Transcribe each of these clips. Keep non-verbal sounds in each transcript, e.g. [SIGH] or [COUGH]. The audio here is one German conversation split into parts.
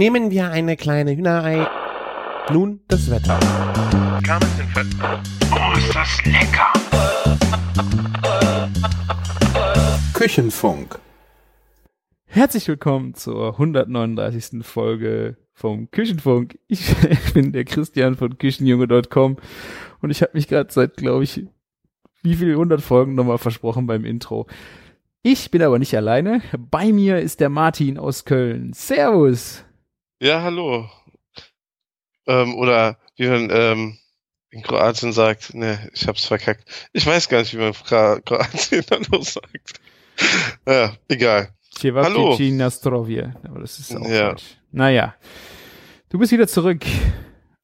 Nehmen wir eine kleine Hühnerei. Nun das Wetter. Oh, ist das lecker! Küchenfunk. Herzlich willkommen zur 139. Folge vom Küchenfunk. Ich [LAUGHS] bin der Christian von Küchenjunge.com und ich habe mich gerade seit, glaube ich, wie viele 100 Folgen nochmal versprochen beim Intro. Ich bin aber nicht alleine. Bei mir ist der Martin aus Köln. Servus. Ja, hallo. Ähm, oder wie man ähm, in Kroatien sagt, ne, ich hab's verkackt. Ich weiß gar nicht, wie man Kro Kroatien [LAUGHS] dann noch sagt. Ja, egal. Hallo. Nastrovje. Aber das ist auch Ja. falsch. Naja. Du bist wieder zurück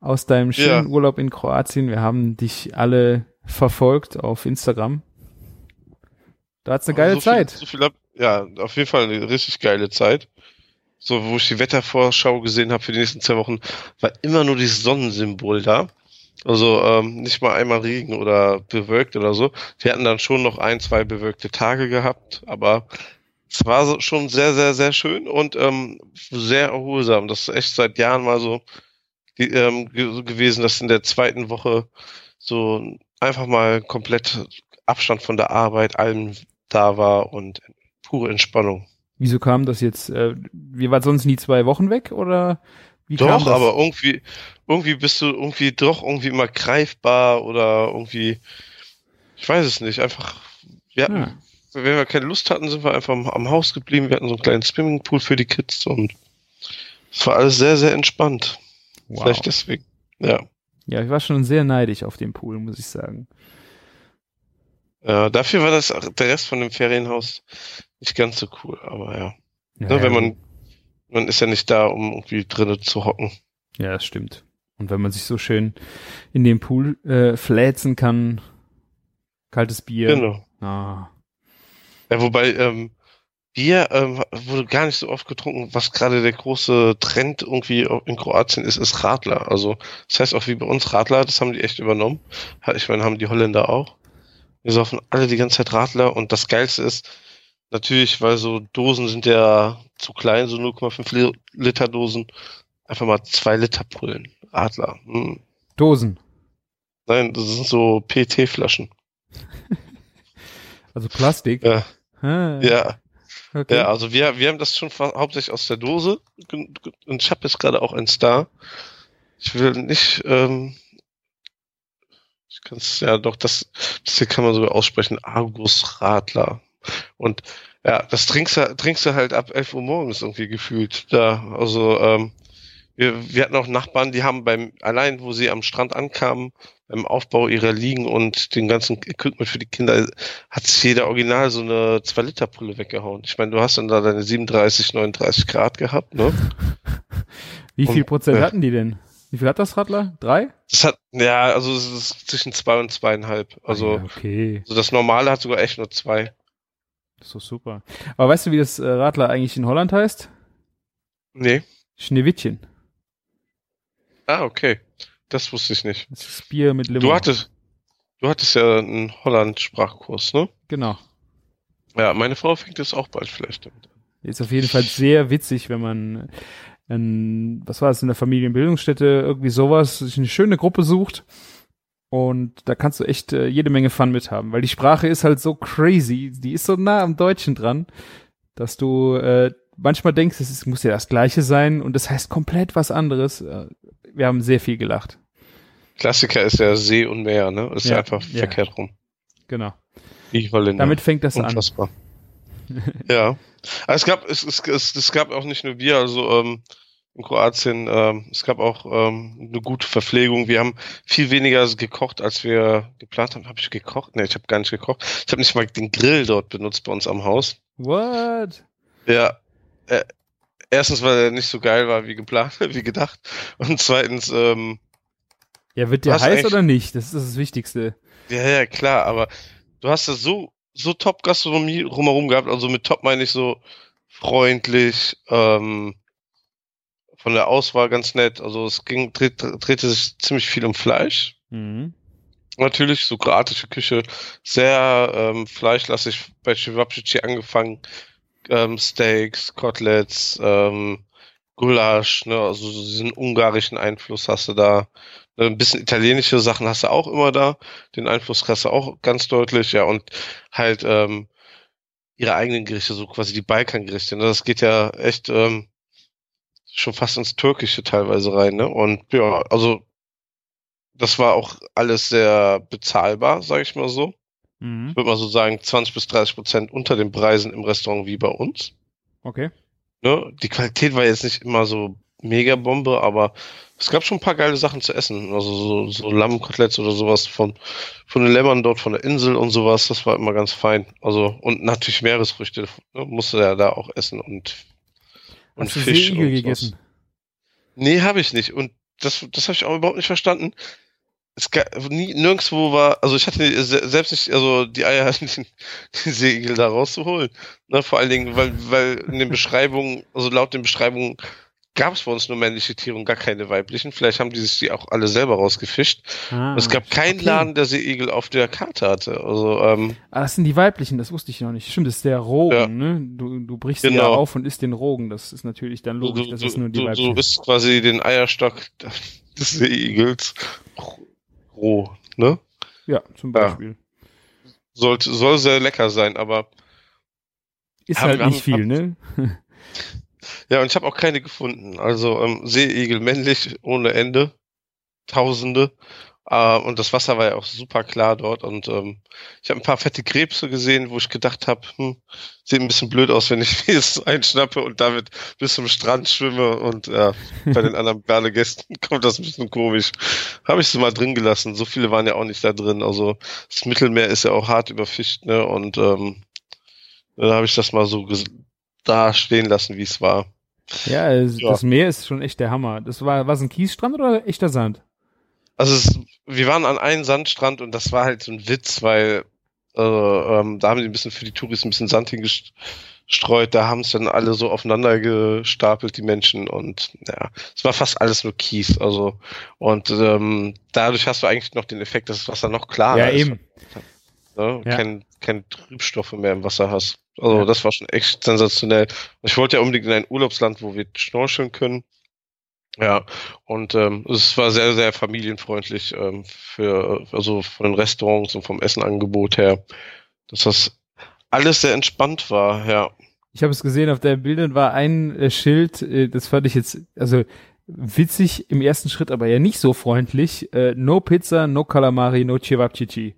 aus deinem schönen Ja. Urlaub in Kroatien. Wir haben dich alle verfolgt auf Instagram. Da hat's eine geile so viel, Zeit. So viel ab, ja, auf jeden Fall eine richtig geile Zeit. So, wo ich die Wettervorschau gesehen habe für die nächsten zwei Wochen, war immer nur dieses Sonnensymbol da. Also ähm, nicht mal einmal Regen oder bewölkt oder so. Wir hatten dann schon noch ein, zwei bewölkte Tage gehabt, aber es war schon sehr, sehr, sehr schön und ähm, sehr erholsam. Das ist echt seit Jahren mal so ge ähm, gewesen, dass in der zweiten Woche so einfach mal komplett Abstand von der Arbeit, allem da war und pure Entspannung. Wieso kam das jetzt? Äh, wir waren sonst nie zwei Wochen weg oder wie kam Doch, das? aber irgendwie, irgendwie bist du irgendwie doch irgendwie immer greifbar oder irgendwie, ich weiß es nicht, einfach, wir hatten, Ja. wenn wir keine Lust hatten, sind wir einfach am, am Haus geblieben, wir hatten so einen kleinen Swimmingpool für die Kids und es war alles sehr, sehr entspannt. Wow. Vielleicht deswegen, ja. Ja, ich war schon sehr neidisch auf den Pool, muss ich sagen. Ja, dafür war das der Rest von dem Ferienhaus nicht ganz so cool, aber ja. Ja, ne, wenn man, man ist ja nicht da, um irgendwie drinnen zu hocken. Ja, das stimmt. Und wenn man sich so schön in den Pool äh, fläzen kann, kaltes Bier. Genau. Ah. Ja, wobei ähm, Bier ähm, wurde gar nicht so oft getrunken. Was gerade der große Trend irgendwie in Kroatien ist, ist Radler. Also das heißt auch wie bei uns Radler, das haben die echt übernommen. Ich meine, haben die Holländer auch. Wir saufen alle die ganze Zeit Radler und das Geilste ist natürlich, weil so Dosen sind ja zu klein, so 0,5 Li- Liter Dosen, einfach mal zwei Liter Pullen. Radler. Hm. Dosen. Nein, das sind so PET-Flaschen. [LAUGHS] Also Plastik. Ja, Ah, ja. Okay. Ja, also wir, wir haben das schon hauptsächlich aus der Dose und ich habe jetzt gerade auch eins da. Ich will nicht, ähm, ich kann es ja doch, das, das hier kann man sogar aussprechen, Argus Radler. Und ja, das trinkst du, trinkst du halt ab 11 Uhr morgens irgendwie gefühlt. Da, also ähm, wir, wir hatten auch Nachbarn, die haben beim, allein wo sie am Strand ankamen, beim Aufbau ihrer Liegen und den ganzen Equipment für die Kinder, hat sich jeder original so eine 2-Liter-Pulle weggehauen. Ich meine, du hast dann da deine 37, 39 Grad gehabt, ne? Wie viel und- Prozent ja. hatten die denn? Wie viel hat das Radler? Drei? Das hat, ja, also es ist zwischen zwei und zweieinhalb. Also, Ah, okay. also das normale hat sogar echt nur zwei. Das ist doch super. Aber weißt du, wie das äh, Radler eigentlich in Holland heißt? Nee. Schneewittchen. Ah, okay. Das wusste ich nicht. Das ist Bier mit Limon. Du hattest, du hattest ja einen Holland-Sprachkurs, ne? Genau. Ja, meine Frau fängt jetzt auch bald vielleicht damit an. Ist auf jeden Fall sehr witzig, wenn man, in, was war es, in der Familienbildungsstätte irgendwie sowas, sich eine schöne Gruppe sucht. Und da kannst du echt äh, jede Menge Fun mit haben, weil die Sprache ist halt so crazy, die ist so nah am Deutschen dran, dass du äh, manchmal denkst, es ist, muss ja das Gleiche sein und das heißt komplett was anderes. Äh, Wir haben sehr viel gelacht. Klassiker ist ja See und Meer, ne? Ist ja, Ja, einfach ja. verkehrt rum. Genau. Wie Holländer. Damit fängt das an. [LAUGHS] Ja. Aber es gab, es, es, es, es gab auch nicht nur Bier, also ähm, in Kroatien, ähm, es gab auch ähm, eine gute Verpflegung. Wir haben viel weniger gekocht, als wir geplant haben. Habe ich gekocht? Nee, ich habe gar nicht gekocht. Ich habe nicht mal den Grill dort benutzt bei uns am Haus. What? Ja. Äh, erstens, weil er nicht so geil war wie geplant, [LAUGHS] wie gedacht. Und zweitens, ähm, Ja, wird der heiß oder nicht? Das ist das Wichtigste. Ja, ja, klar, aber du hast ja so, so Top-Gastronomie rumherum gehabt, also mit Top meine ich so freundlich, ähm, von der Auswahl ganz nett, also es ging, dreht, drehte sich ziemlich viel um Fleisch. Mhm. Natürlich, so kroatische Küche, sehr ähm, fleischlastig bei Cevapcici angefangen, ähm, Steaks, Koteletts, ähm, Gulasch, ne, also diesen ungarischen Einfluss hast du da. Ein bisschen italienische Sachen hast du auch immer da. Den Einfluss hast du auch ganz deutlich, ja, und halt ähm, ihre eigenen Gerichte, so quasi die Balkangerichte. Ne? Das geht ja echt ähm, schon fast ins Türkische teilweise rein, ne? Und ja, also das war auch alles sehr bezahlbar, sage ich mal so. Mhm. Ich würde mal so sagen, 20 bis 30 Prozent unter den Preisen im Restaurant wie bei uns. Okay. Ne? Die Qualität war jetzt nicht immer so mega Bombe, aber es gab schon ein paar geile Sachen zu essen. Also so, so Lammkoteletts oder sowas von, von den Lämmern dort, von der Insel und sowas. Das war immer ganz fein. Also, und natürlich Meeresfrüchte ne? musste er da auch essen und, und Hast du Fisch. Seeigel und gegessen? sowas. Nee, habe ich nicht. Und das, das habe ich auch überhaupt nicht verstanden. Es gab nie, nirgendwo war, also ich hatte se- selbst nicht, also die Eier, [LAUGHS] den, den Seeigel da rauszuholen. Ne, vor allen Dingen, weil, weil in den Beschreibungen, also laut den Beschreibungen gab es bei uns nur männliche Tiere und gar keine weiblichen. Vielleicht haben die sich die auch alle selber rausgefischt. Ah, es gab keinen okay. Laden, der Seeigel auf der Karte hatte. Also, ähm, Ah, das sind die weiblichen, das wusste ich noch nicht. Stimmt, das ist der Rogen, Ja. ne? Du, du brichst sie ja Genau. auf und isst den Rogen. Das ist natürlich dann du, logisch, du, dass es nur die du, du weiblichen isst quasi den Eierstock [LAUGHS] des Seeigels roh, ne? Ja, zum Ja. Beispiel. Sollte, soll sehr lecker sein, aber Ist Haben- halt haben- nicht viel, ne? [LAUGHS] Ja, und ich habe auch keine gefunden. Also ähm, Seeigel männlich ohne Ende. Tausende. Äh, und das Wasser war ja auch super klar dort. Und ähm, ich habe ein paar fette Krebse gesehen, wo ich gedacht habe, hm, sieht ein bisschen blöd aus, wenn ich [LAUGHS] mir jetzt einschnappe und damit bis zum Strand schwimme. Und ja, bei den anderen [LAUGHS] Badegästen kommt das ein bisschen komisch. Habe ich sie mal drin gelassen. So viele waren ja auch nicht da drin. Also das Mittelmeer ist ja auch hart überfischt, ne? Und ähm, da habe ich das mal so da stehen lassen, wie es war. Ja, es, Ja. das Meer ist schon echt der Hammer. Das war, war es ein Kiesstrand oder echter Sand? Also es, wir waren an einem Sandstrand und das war halt so ein Witz, weil äh, ähm, da haben die ein bisschen für die Touristen ein bisschen Sand hingestreut. Da haben es dann alle so aufeinander gestapelt, die Menschen. Und ja, es war fast alles nur Kies. Also und ähm, dadurch hast du eigentlich noch den Effekt, dass das Wasser noch klarer ja, ist. eben. Ja. Kein, keine Trübstoffe mehr im Wasser hast. Also Ja. das war schon echt sensationell. Ich wollte ja unbedingt in ein Urlaubsland, wo wir schnorcheln können. Ja, und ähm, es war sehr, sehr familienfreundlich ähm, für, also von den Restaurants und vom Essenangebot her, dass das alles sehr entspannt war, ja. Ich habe es gesehen, auf deinen Bildern war ein äh, Schild, äh, das fand ich jetzt, also witzig im ersten Schritt, aber ja nicht so freundlich. Äh, no Pizza, no Calamari, no Cevapcici.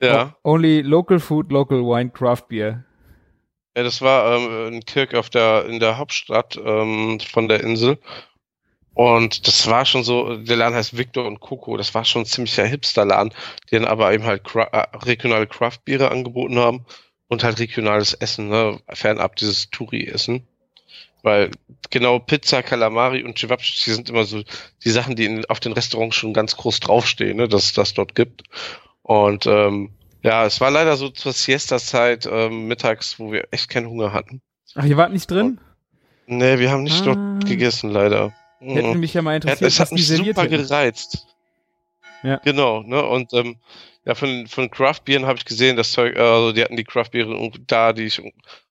Ja, Only local food, local wine, craft beer. ja das war ähm, in Kirk auf der, in der Hauptstadt ähm, von der Insel. Und das war schon so, der Laden heißt Victor und Coco, das war schon ein ziemlicher Hipster-Laden, die dann aber eben halt Cra äh, regionale Craft-Biere angeboten haben und halt regionales Essen, ne, fernab dieses Touri-Essen. Weil genau Pizza, Calamari und Cevapcici sind immer so die Sachen, die in, auf den Restaurants schon ganz groß draufstehen, ne, dass es das dort gibt. Und ähm, ja, es war leider so zur Siesta-Zeit ähm, mittags, wo wir echt keinen Hunger hatten. Ach, ihr wart nicht drin? Nee, wir haben nicht Ah. dort gegessen, leider. Hätte Mhm. mich ja mal Ja, interessiert, es hat mich super hätten. gereizt. Ja. Genau, ne? Und ähm, ja, von, von Craft-Bieren habe ich gesehen, das Zeug, äh, also die hatten die Craft-Biere da, die ich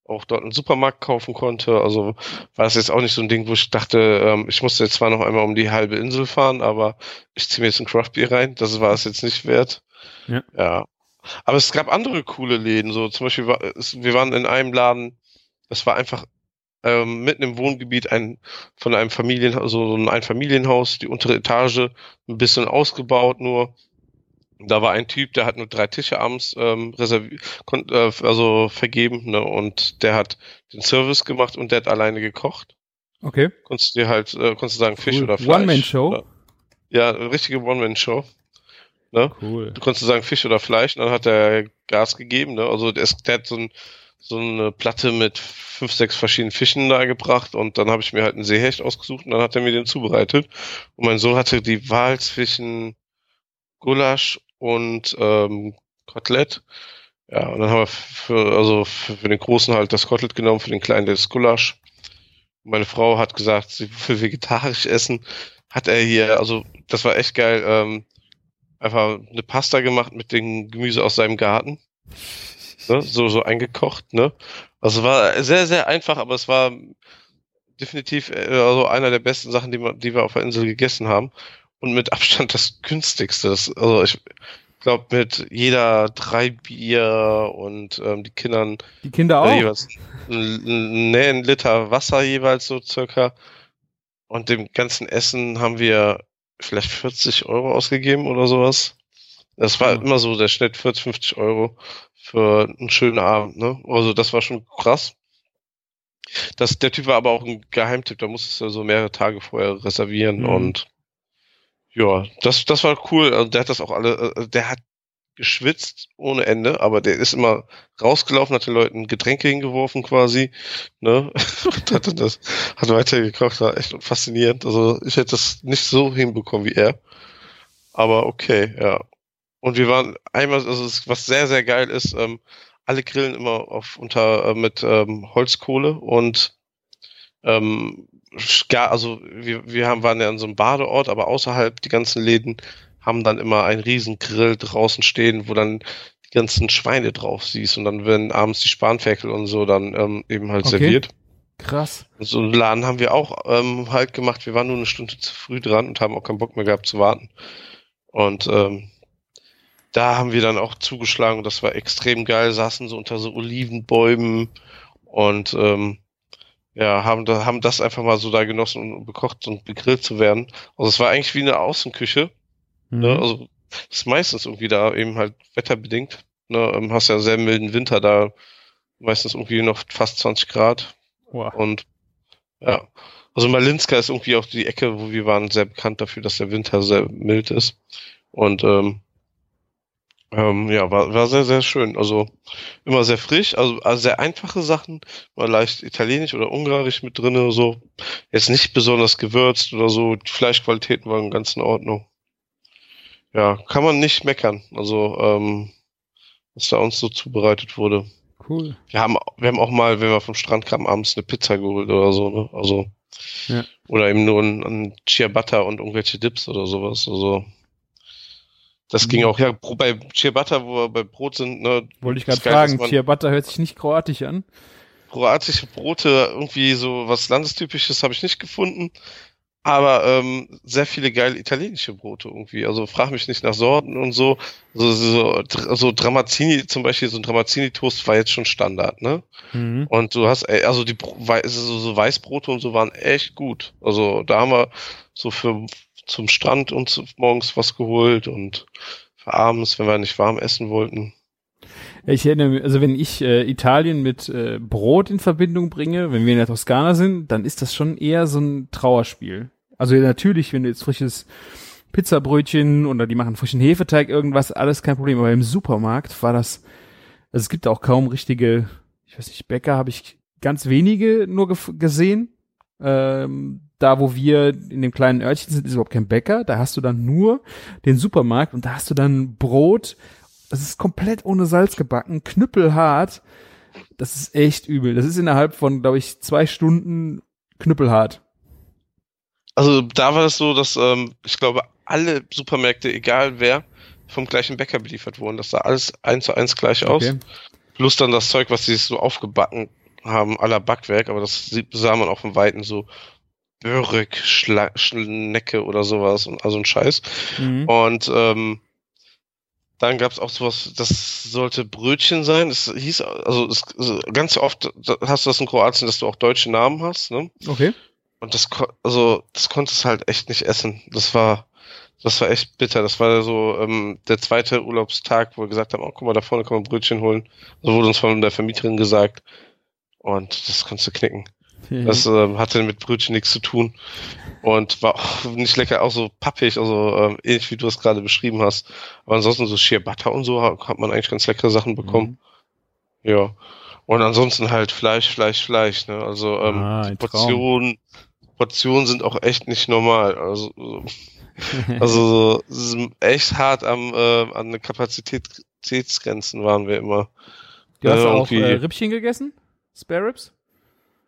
auch dort im Supermarkt kaufen konnte. Also war das jetzt auch nicht so ein Ding, wo ich dachte, ähm, ich musste jetzt zwar noch einmal um die halbe Insel fahren, aber ich ziehe mir jetzt ein Craft-Bier rein. Das war es jetzt nicht wert. Ja. ja. Aber es gab andere coole Läden, so zum Beispiel, war, es, wir waren in einem Laden, das war einfach ähm, mitten im Wohngebiet ein von einem Familien, also so ein Einfamilienhaus, die untere Etage, ein bisschen ausgebaut nur. Da war ein Typ, der hat nur drei Tische abends ähm, reserviert, äh, also vergeben, ne, und der hat den Service gemacht und der hat alleine gekocht. Okay. Konntest du dir halt, äh, konntest du sagen Fisch Cool. oder Fleisch. One-Man-Show? Ne? Ja, richtige One-Man-Show. Ne? Cool. Du konntest sagen Fisch oder Fleisch und dann hat er Gas gegeben. Ne? Also der, ist, der hat so, ein, so eine Platte mit fünf, sechs verschiedenen Fischen da gebracht und dann habe ich mir halt einen Seehecht ausgesucht und dann hat er mir den zubereitet. Und mein Sohn hatte die Wahl zwischen Gulasch und ähm, Kotelett. Ja, und dann haben wir für, also für, für den Großen halt das Kotelett genommen, für den Kleinen das Gulasch. Meine Frau hat gesagt, sie will vegetarisch essen. Hat er hier, also das war echt geil, ähm, einfach eine Pasta gemacht mit dem Gemüse aus seinem Garten. Ne? [LAUGHS] So, so eingekocht, ne? Also war sehr, sehr einfach, aber es war definitiv äh, also einer der besten Sachen, die wir, die wir auf der Insel gegessen haben. Und mit Abstand das günstigste. Das, also ich glaube, mit jeder drei Bier und ähm, die Kindern Die Kinder auch. äh, jeweils ein, nee, ein Liter Wasser jeweils so circa. Und dem ganzen Essen haben wir vielleicht 40 Euro ausgegeben oder sowas. Das war Ja. immer so der Schnitt 40, 50 Euro für einen schönen Abend, ne? Also das war schon krass. Das, der Typ war aber auch ein Geheimtipp, da musstest du so mehrere Tage vorher reservieren Mhm. und ja, das, das war cool. Also der hat das auch alle, äh, der hat geschwitzt ohne Ende, aber der ist immer rausgelaufen, hat den Leuten Getränke hingeworfen quasi, ne? [LAUGHS] Und hat dann das, hat weiter gekocht, war echt faszinierend. Also ich hätte das nicht so hinbekommen wie er. Aber okay, ja. Und wir waren einmal, also was sehr, sehr geil ist, ähm, alle grillen immer auf unter äh, mit ähm, Holzkohle und ähm, also wir, wir haben, waren ja an so einem Badeort, aber außerhalb die ganzen Läden haben dann immer einen riesen Grill draußen stehen, wo dann die ganzen Schweine drauf siehst und dann werden abends die Spanferkel und so dann ähm, eben halt Okay. serviert. Krass. So einen Laden haben wir auch ähm, halt gemacht. Wir waren nur eine Stunde zu früh dran und haben auch keinen Bock mehr gehabt zu warten. Und ähm, da haben wir dann auch zugeschlagen und das war extrem geil. Saßen so unter so Olivenbäumen und ähm, ja, haben, da, haben das einfach mal so da genossen und bekocht und gegrillt zu werden. Also es war eigentlich wie eine Außenküche. Mhm. Ne? Also ist meistens irgendwie da eben halt wetterbedingt. Ne? Ähm, hast ja einen sehr milden Winter da, meistens irgendwie noch fast 20 Grad. Wow. Und ja, also Malinska ist irgendwie auch die Ecke, wo wir waren, sehr bekannt dafür, dass der Winter sehr mild ist. Und ähm, ähm, ja, war, war sehr, sehr schön. Also immer sehr frisch, also, also sehr einfache Sachen, mal leicht italienisch oder ungarisch mit drinne, so. Jetzt nicht besonders gewürzt oder so. Die Fleischqualitäten waren ganz in Ordnung. Ja, kann man nicht meckern. Also, ähm, was da uns so zubereitet wurde. Cool. Wir haben, wir haben auch mal, wenn wir vom Strand kamen, abends eine Pizza geholt oder so, ne? Also. Ja. Oder eben nur ein, ein Ciabatta und irgendwelche Dips oder sowas. Also. Das Mhm. ging auch, ja, bei Ciabatta, wo wir bei Brot sind, ne? Wollte ich gerade fragen. Ciabatta hört sich nicht kroatisch an. Kroatische Brote, irgendwie so was Landestypisches habe ich nicht gefunden. Aber ähm, sehr viele geile italienische Brote irgendwie. Also frag mich nicht nach Sorten und so. So, so, so, so Dramazzini, zum Beispiel so ein Dramazzini-Toast war jetzt schon Standard, ne? Mhm. Und du hast, ey, also die so, so Weißbrote und so waren echt gut. Also da haben wir so für zum Strand uns morgens was geholt und für abends, wenn wir nicht warm essen wollten. Ich erinnere mich, also wenn ich äh, Italien mit äh, Brot in Verbindung bringe, wenn wir in der Toskana sind, dann ist das schon eher so ein Trauerspiel. Also natürlich, wenn du jetzt frisches Pizzabrötchen oder die machen frischen Hefeteig, irgendwas, alles kein Problem. Aber im Supermarkt war das, also es gibt auch kaum richtige, ich weiß nicht, Bäcker habe ich ganz wenige nur gesehen. Ähm, da, wo wir in dem kleinen Örtchen sind, ist überhaupt kein Bäcker. Da hast du dann nur den Supermarkt und da hast du dann Brot. Das ist komplett ohne Salz gebacken, knüppelhart. Das ist echt übel. Das ist innerhalb von, glaube ich, zwei Stunden knüppelhart. Also da war es so, dass ähm, ich glaube, alle Supermärkte, egal wer, vom gleichen Bäcker beliefert wurden. Das sah alles eins zu eins gleich aus. Okay. Plus dann das Zeug, was sie so aufgebacken haben, aller Backwerk, aber das sah man auch von Weitem so Börek, Schla Schnecke oder sowas und also ein Scheiß. Mhm. Und ähm, dann gab es auch sowas, das sollte Brötchen sein. Das hieß, also es, ganz oft hast du das in Kroatien, dass du auch deutsche Namen hast, ne? Okay. Und das, also das konntest halt echt nicht essen. Das war, das war echt bitter. Das war so ähm, der zweite Urlaubstag, wo wir gesagt haben, oh, guck mal, da vorne kann man Brötchen holen. So wurde uns von der Vermieterin gesagt. Und das konntest du knicken. Das ähm, hatte mit Brötchen nichts zu tun. Und war auch nicht lecker, auch so pappig, also ähm, ähnlich wie du es gerade beschrieben hast. Aber ansonsten so Ciabatta und so hat, man eigentlich ganz leckere Sachen bekommen. Ja. Und ansonsten halt Fleisch, Fleisch, Fleisch. Ne? Also ähm, Ah. Portionen, Portionen sind auch echt nicht normal. Also, so- also so, echt hart am äh, an den Kapazitätsgrenzen waren wir immer. du hast ja, auch äh, Rippchen gegessen? Spare Ribs?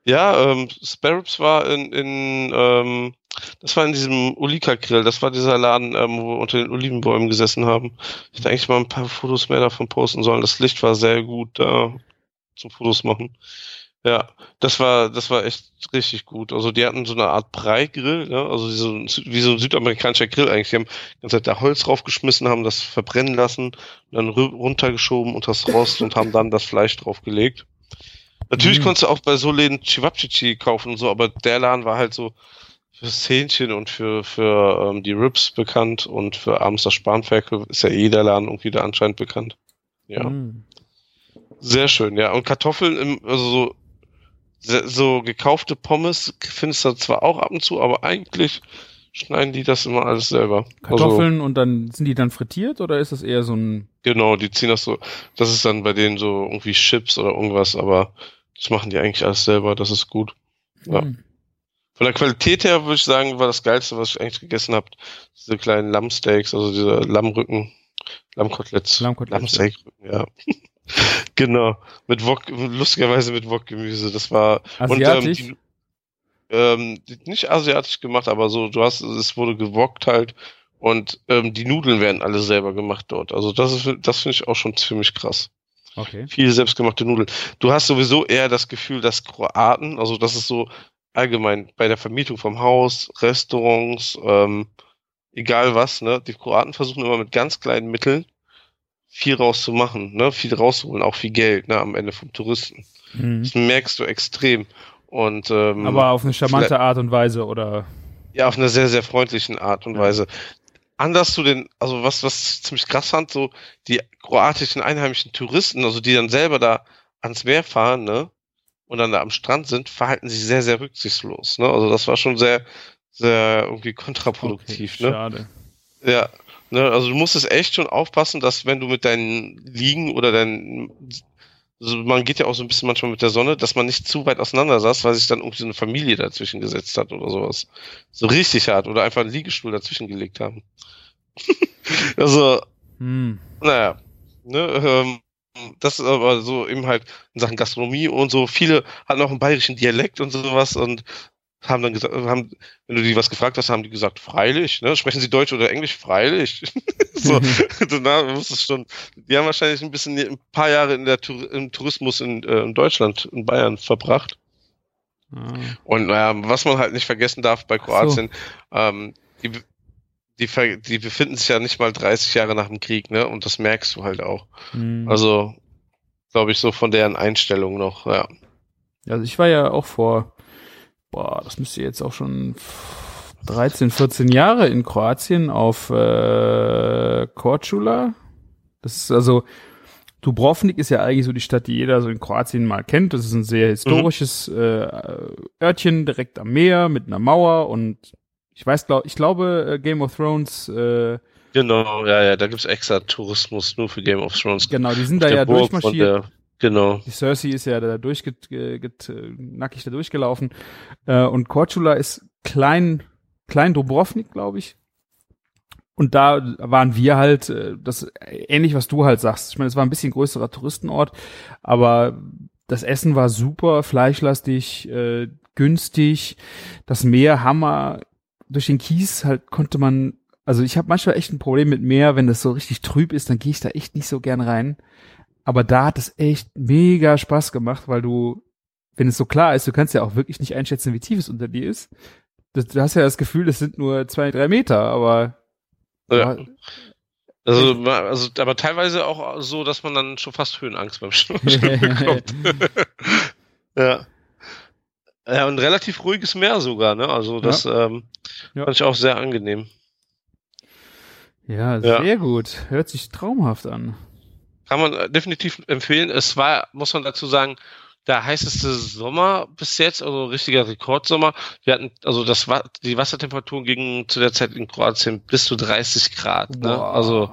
Ja, ähm, Sparrows war in, in ähm, das war in diesem Ulika Grill, das war dieser Laden, ähm, wo wir unter den Olivenbäumen gesessen haben. Ich hätte eigentlich mal ein paar Fotos mehr davon posten sollen. Das Licht war sehr gut da zum Fotos machen. Ja, das war, das war echt richtig gut. Also die hatten so eine Art Brei-Grill, ne? also so, wie so ein südamerikanischer Grill eigentlich. Die haben die ganze Zeit da Holz draufgeschmissen, haben das verbrennen lassen, dann runtergeschoben und das Rost und haben dann das Fleisch draufgelegt. Natürlich mhm. konntest du auch bei so Läden Chivapchichi kaufen und so, aber der Laden war halt so fürs Hähnchen und für, für ähm, die Ribs bekannt und für abends das Spanferkel ist ja eh der Laden irgendwie da anscheinend bekannt. Ja. Mhm. Sehr schön, ja. Und Kartoffeln im, also so, so gekaufte Pommes findest du zwar auch ab und zu, aber eigentlich schneiden die das immer alles selber. Kartoffeln also, und dann sind die dann frittiert oder ist das eher so ein. Genau, die ziehen das so. Das ist dann bei denen so irgendwie Chips oder irgendwas, aber das machen die eigentlich alles selber, das ist gut. Ja. Mhm. Von der Qualität her würde ich sagen, war das geilste, was ich eigentlich gegessen habe, diese kleinen Lammsteaks, also diese Lammrücken, Lammkoteletts, Lammkoteletts. Lammsteakrücken, ja. [LAUGHS] genau, mit Wok, lustigerweise mit Wokgemüse. Das war asiatisch. Und, ähm, ähm, nicht asiatisch gemacht, aber so, du hast, es wurde gewockt halt und ähm, die Nudeln werden alle selber gemacht dort. Also das ist, das finde ich auch schon ziemlich krass. Okay. Viele selbstgemachte Nudeln. Du hast sowieso eher das Gefühl, dass Kroaten, also das ist so allgemein bei der Vermietung vom Haus, Restaurants, ähm, egal was, ne, die Kroaten versuchen immer mit ganz kleinen Mitteln viel rauszumachen, ne, viel rauszuholen, auch viel Geld, ne, am Ende vom Touristen. Mhm. Das merkst du extrem. Und, ähm, Aber auf eine charmante Art und Weise, oder? Ja, auf eine sehr, sehr freundlichen Art und ja. Weise anders zu den, also was, was ziemlich krass fand, so die kroatischen einheimischen Touristen, also die dann selber da ans Meer fahren, ne, und dann da am Strand sind, verhalten sich sehr, sehr rücksichtslos, ne, also das war schon sehr, sehr irgendwie kontraproduktiv, okay, ne. Schade. Ja, ne, also du musstest echt schon aufpassen, dass wenn du mit deinen Liegen oder deinen also man geht ja auch so ein bisschen manchmal mit der Sonne, dass man nicht zu weit auseinander saß, weil sich dann irgendwie so eine Familie dazwischen gesetzt hat oder sowas. So richtig hart oder einfach einen Liegestuhl dazwischen gelegt haben. [LAUGHS] also, hm. naja, ne, ähm, das ist aber so eben halt in Sachen Gastronomie und so. Viele hatten auch einen bayerischen Dialekt und sowas und haben dann gesagt, haben, wenn du die was gefragt hast, haben die gesagt, freilich, ne? Sprechen sie Deutsch oder Englisch? Freilich. [LAUGHS] [LAUGHS] so, na, muss es schon. Die haben wahrscheinlich ein bisschen, ein paar Jahre in der im Tourismus in, äh, in Deutschland, in Bayern verbracht. Ah. Und naja, was man halt nicht vergessen darf bei Kroatien, so. ähm, die, die, die befinden sich ja nicht mal 30 Jahre nach dem Krieg, ne? Und das merkst du halt auch. Mhm. Also, glaube ich, so von deren Einstellung noch, ja. Also ich war ja auch vor, boah, das müsste jetzt auch schon 13, 14 Jahre in Kroatien auf äh, Korčula. Das ist also, Dubrovnik ist ja eigentlich so die Stadt, die jeder so in Kroatien mal kennt. Das ist ein sehr historisches mhm. äh, Örtchen direkt am Meer mit einer Mauer und ich weiß, glaub, ich glaube, äh, Game of Thrones. Äh, genau, ja, ja, da gibt's extra Tourismus nur für Game of Thrones. Genau, die sind da ja Burg durchmarschiert. Genau. Die Cersei ist ja da durchget, get, nackig da durchgelaufen. Äh, und Korčula ist klein, klein Dubrovnik, glaube ich. Und da waren wir halt, äh, das ähnlich, was du halt sagst. Ich meine, es war ein bisschen größerer Touristenort, aber das Essen war super, fleischlastig, äh, günstig. Das Meer Hammer durch den Kies halt konnte man, also ich habe manchmal echt ein Problem mit Meer, wenn das so richtig trüb ist, dann gehe ich da echt nicht so gern rein. Aber da hat es echt mega Spaß gemacht, weil du, wenn es so klar ist, du kannst ja auch wirklich nicht einschätzen, wie tief es unter dir ist. Du, du hast ja das Gefühl, es sind nur zwei, drei Meter, aber ja. Also, also, aber teilweise auch so, dass man dann schon fast Höhenangst beim Schwimmen [LAUGHS] bekommt. [LAUGHS] ja. Ja, und relativ ruhiges Meer sogar, ne? Also das ja. Ähm, ja. fand ich auch sehr angenehm. Ja, sehr ja. gut. Hört sich traumhaft an. Kann man äh, definitiv empfehlen. Es war, muss man dazu sagen, der heißeste Sommer bis jetzt, also richtiger Rekordsommer. Wir hatten, also das war, die Wassertemperaturen gingen zu der Zeit in Kroatien bis zu 30 Grad. Ne? Also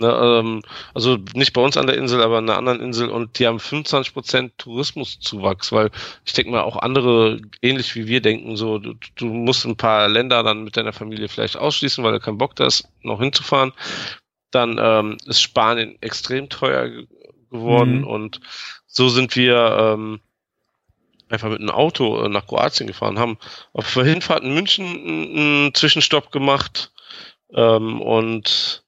Ne, ähm, also nicht bei uns an der Insel, aber an einer anderen Insel und die haben 25 Prozent Tourismuszuwachs, weil ich denke mal auch andere ähnlich wie wir denken, so du, du, musst ein paar Länder dann mit deiner Familie vielleicht ausschließen, weil du keinen Bock da ist, noch hinzufahren. Dann ähm, ist Spanien extrem teuer geworden mhm. und so sind wir ähm, einfach mit einem Auto nach Kroatien gefahren, haben auf der Hinfahrt in München einen Zwischenstopp gemacht ähm, und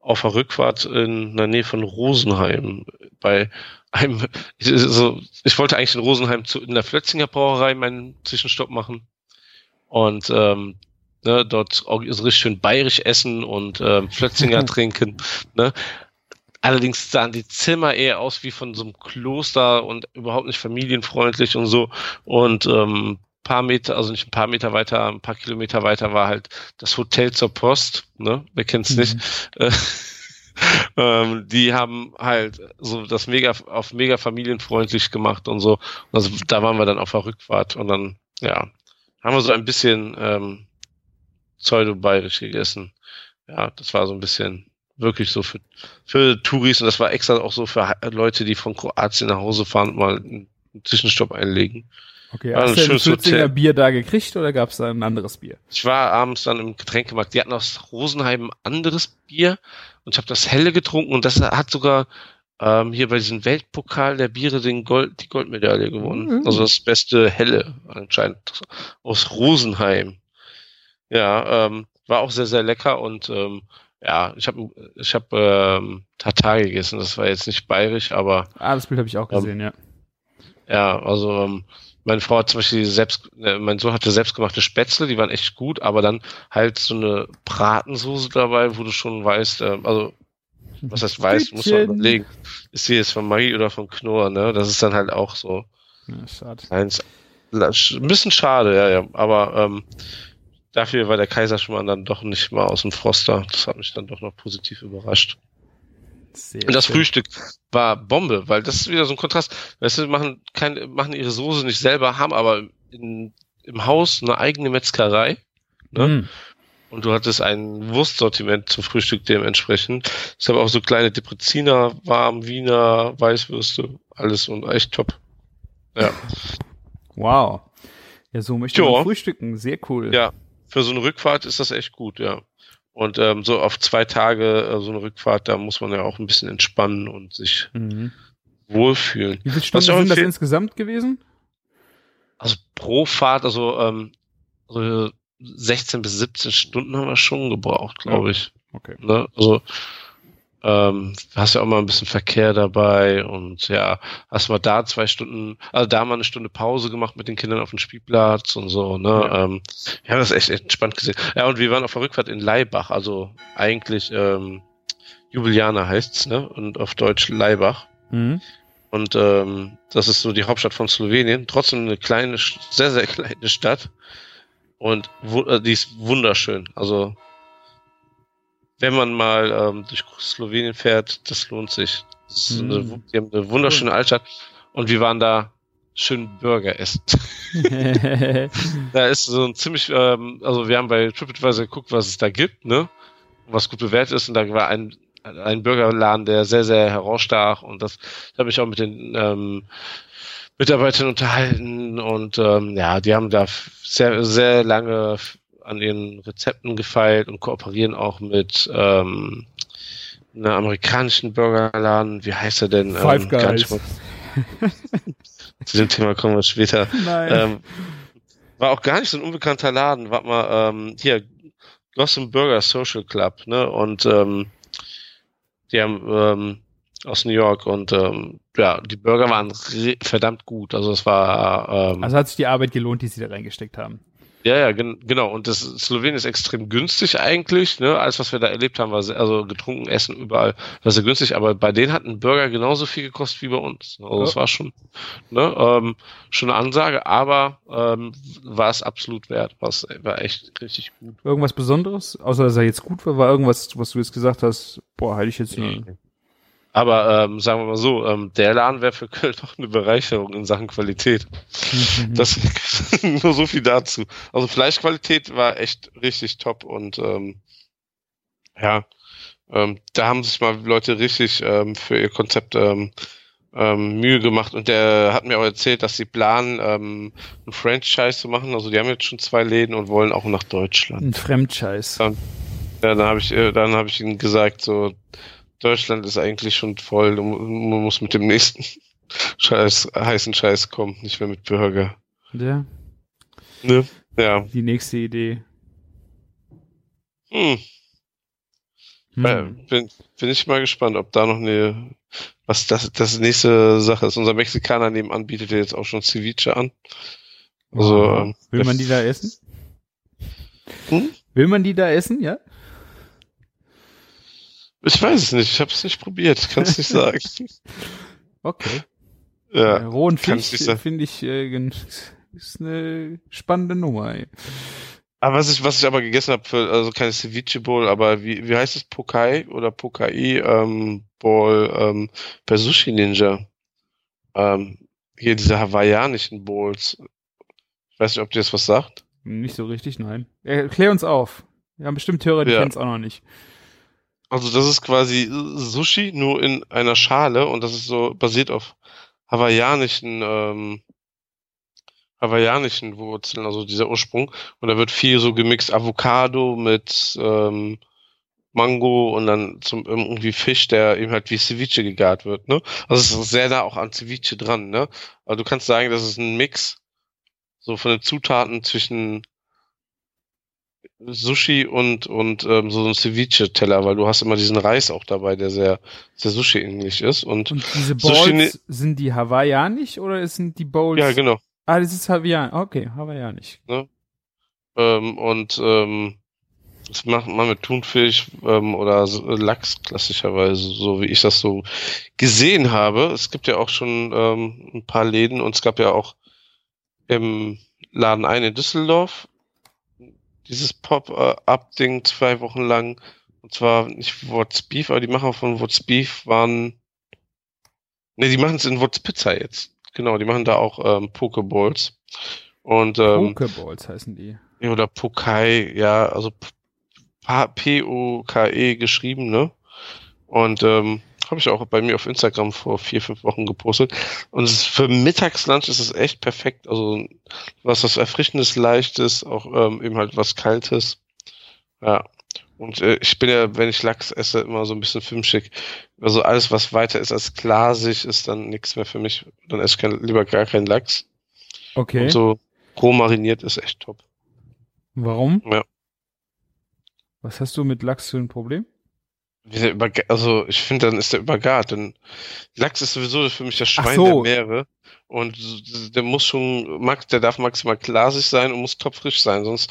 auf der Rückfahrt in der Nähe von Rosenheim bei einem, [LAUGHS] also ich wollte eigentlich in Rosenheim zu, in der Flötzinger Brauerei meinen Zwischenstopp machen und ähm, ne, dort richtig schön bayerisch essen und ähm, [LAUGHS] Flötzinger trinken. Ne? Allerdings sahen die Zimmer eher aus wie von so einem Kloster und überhaupt nicht familienfreundlich und so. Und ähm, paar Meter, also nicht ein paar Meter weiter, ein paar Kilometer weiter war halt das Hotel zur Post, ne? Wer kennt's mhm. nicht? [LAUGHS] ähm, die haben halt so das mega auf mega familienfreundlich gemacht und so. Also da waren wir dann auf der Rückfahrt und dann, ja, haben wir so ein bisschen ähm, pseudo-bayerisch gegessen. Ja, das war so ein bisschen wirklich so für, für Touris und das war extra auch so für Leute, die von Kroatien nach Hause fahren und mal einen Zwischenstopp einlegen. Okay, hast du ein 40 Bier da gekriegt oder gab es da ein anderes Bier? Ich war abends dann im Getränkemarkt. Die hatten aus Rosenheim ein anderes Bier und ich habe das helle getrunken und das hat sogar ähm, hier bei diesem Weltpokal der Biere den Gold, die Goldmedaille gewonnen. Mhm. Also das beste helle anscheinend aus Rosenheim. Ja, ähm, war auch sehr, sehr lecker und ähm, ja, ich habe ich hab, ähm, Tatar gegessen. Das war jetzt nicht bayerisch, aber. Ah, das Bild habe ich auch ähm, gesehen, ja. Ja, also ähm, meine Frau hat zum Beispiel selbst, äh, mein Sohn hatte selbstgemachte Spätzle, die waren echt gut, aber dann halt so eine Bratensoße dabei, wo du schon weißt, äh, also was heißt weiß, muss man überlegen. Ist die jetzt von Maggi oder von Knorr, ne? Das ist dann halt auch so. Ja, schade. Eins, ein bisschen schade, ja, ja. Aber ähm, dafür war der Kaiserschmarrn dann doch nicht mal aus dem Froster. Das hat mich dann doch noch positiv überrascht. Sehr und das schön. Frühstück war Bombe, weil das ist wieder so ein Kontrast. Weißt du, machen, kein, machen ihre Soße nicht selber, haben aber in, im Haus eine eigene Metzgerei. Ne? Mm. Und du hattest ein Wurstsortiment zum Frühstück dementsprechend. Ich habe auch so kleine Depreziner, warm, Wiener, Weißwürste, alles und echt top. Ja. Wow. Ja, so möchte man frühstücken. Sehr cool. Ja, für so eine Rückfahrt ist das echt gut, ja. Und ähm, so auf zwei Tage äh, so eine Rückfahrt, da muss man ja auch ein bisschen entspannen und sich mhm. wohlfühlen. Wie viele Stunden sind das insgesamt gewesen? Also pro Fahrt, also ähm, so 16 bis 17 Stunden haben wir schon gebraucht, glaube ich. Okay. Ne? Also ähm, hast ja auch mal ein bisschen Verkehr dabei und ja, hast mal da zwei Stunden, also da mal eine Stunde Pause gemacht mit den Kindern auf dem Spielplatz und so, ne? Ja. Ähm, wir haben das echt entspannt gesehen. Ja, und wir waren auf der Rückfahrt in Leibach, also eigentlich ähm, Jubilianer heißt's, ne? Und auf Deutsch Leibach. Mhm. Und ähm, das ist so die Hauptstadt von Slowenien. Trotzdem eine kleine, sehr, sehr [LAUGHS] kleine Stadt. Und äh, die ist wunderschön. Also wenn man mal ähm, durch Slowenien fährt, das lohnt sich. Das mm. eine, hm. die haben eine wunderschöne Altstadt und wir waren da schön Burger essen. [LAUGHS] da ist so ein ziemlich, ähm, also wir haben bei TripAdvisor geguckt, was es da gibt, ne? Was gut bewertet ist und da war ein ein Burgerladen, der sehr, sehr herausstach und das da habe ich auch mit den ähm, Mitarbeitern unterhalten und ähm, ja, die haben da sehr, sehr lange an ihren Rezepten gefeilt und kooperieren auch mit ähm, einer amerikanischen Burgerladen. Wie heißt er denn? Five ähm, Guys. [LAUGHS] Zu dem Thema kommen wir später. Nein. Ähm, war auch gar nicht so ein unbekannter Laden. Warte mal, ähm, hier, Gotham Burger Social Club, ne? Und ähm, die haben ähm, aus New York und ähm, ja, die Burger waren verdammt gut. Also es war ähm, Also hat sich die Arbeit gelohnt, die sie da reingesteckt haben. Ja, ja, gen genau. Und das Slowenien ist extrem günstig eigentlich. Ne? Alles, was wir da erlebt haben, war sehr, also getrunken, essen überall, war sehr günstig. Aber bei denen hat ein Burger genauso viel gekostet wie bei uns. Also ja. das war schon, ne, ähm, schon eine Ansage, aber ähm, war es absolut wert. Was war echt richtig gut. Irgendwas Besonderes, außer dass er jetzt gut war, war irgendwas, was du jetzt gesagt hast. Boah, hätte ich jetzt nur. Aber ähm, sagen wir mal so, ähm, der Laden wäre für Köln [LAUGHS] doch eine Bereicherung in Sachen Qualität. Mhm. Das [LAUGHS] nur so viel dazu. Also Fleischqualität war echt richtig top und ähm, ja, ähm, da haben sich mal Leute richtig ähm, für ihr Konzept ähm, ähm, Mühe gemacht und der hat mir auch erzählt, dass sie planen, ähm, ein Franchise zu machen. Also die haben jetzt schon zwei Läden und wollen auch nach Deutschland. Ein Franchise. Dann, ja, dann habe ich, äh, dann habe ich ihnen gesagt, so Deutschland ist eigentlich schon voll. Man muss mit dem nächsten [LAUGHS] Scheiß, heißen Scheiß kommen, nicht mehr mit Burger. Ja. Ne? Ja. Die nächste Idee. Hm. Äh, Hm. bin, bin ich mal gespannt, ob da noch eine, was das, das nächste Sache ist. Unser Mexikaner nebenan bietet ja jetzt auch schon Ceviche an. Also, Aha. ähm, Will man die da essen? Hm? Will man die da essen, ja? Ich weiß es nicht, ich habe es nicht probiert, kann es nicht sagen. [LAUGHS] Okay. ja. Äh, rohen Fisch ich finde ich äh, ist eine spannende Nummer. Ey. Aber was ich, was ich aber gegessen habe, für, also keine Ceviche Bowl, aber wie, wie heißt es, Pokai oder Pokai ähm, Bowl ähm, bei Sushi Ninja? Ähm, hier diese hawaiianischen Bowls. Ich weiß nicht, ob dir das was sagt. Nicht so richtig, nein. Erklär uns auf. Wir haben bestimmt Hörer, die Ja. kennen es auch noch nicht. Also das ist quasi Sushi nur in einer Schale und das ist so basiert auf hawaiianischen ähm, hawaiianischen Wurzeln, also dieser Ursprung. Und da wird viel so gemixt Avocado mit ähm, Mango und dann zum irgendwie Fisch, der eben halt wie Ceviche gegart wird, ne? Also es ist sehr nah auch an Ceviche dran, ne? Also du kannst sagen, das ist ein Mix so von den Zutaten zwischen Sushi und und ähm, so ein Ceviche-Teller, weil du hast immer diesen Reis auch dabei, der sehr sehr Sushi-ähnlich ist und Und diese Sushi Bowls, sind die hawaiianisch oder sind die Bowls? ja genau Ah, das ist hawaiianisch. Okay, hawaiianisch. ähm, und ähm, das macht man mit Thunfisch ähm, oder so, Lachs klassischerweise, so wie ich das so gesehen habe. Es gibt ja auch schon ähm, ein paar Läden und es gab ja auch im Laden ein in Düsseldorf dieses Pop-Up-Ding zwei Wochen lang. Und zwar nicht What's Beef, aber die Macher von What's Beef waren. Ne, die machen es in What's Pizza jetzt. Genau, die machen da auch ähm, Pokeballs. Und ähm, Pokeballs heißen die. ja, oder Pokai, ja, also P-O-K-E geschrieben, ne? Und ähm, habe ich auch bei mir auf Instagram vor vier, fünf Wochen gepostet. Und für Mittagslunch ist es echt perfekt. Also was was Erfrischendes, Leichtes, auch ähm, eben halt was Kaltes. Ja. Und äh, ich bin ja, wenn ich Lachs esse, immer so ein bisschen filmschick. Also alles, was weiter ist als glasig, ist dann nichts mehr für mich. Dann esse ich kein, lieber gar keinen Lachs. Okay. Und so roh mariniert ist echt top. Warum? Ja. Was hast du mit Lachs für ein Problem? Also ich finde, dann ist der übergart. Denn Lachs ist sowieso für mich das Schwein so. der Meere. Und der muss schon, max- der darf maximal glasig sein und muss topfrisch sein. Sonst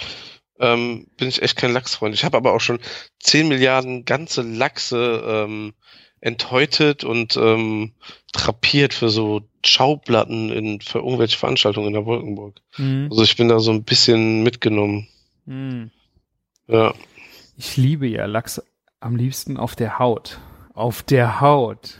ähm, bin ich echt kein Lachsfreund. Ich habe aber auch schon 10 Milliarden ganze Lachse ähm, enthäutet und ähm, drapiert für so Schauplatten in, für irgendwelche Veranstaltungen in der Wolkenburg. Mhm. Also ich bin da so ein bisschen mitgenommen. Mhm. Ja. Ich liebe ja Lachs am liebsten auf der Haut. Auf der Haut.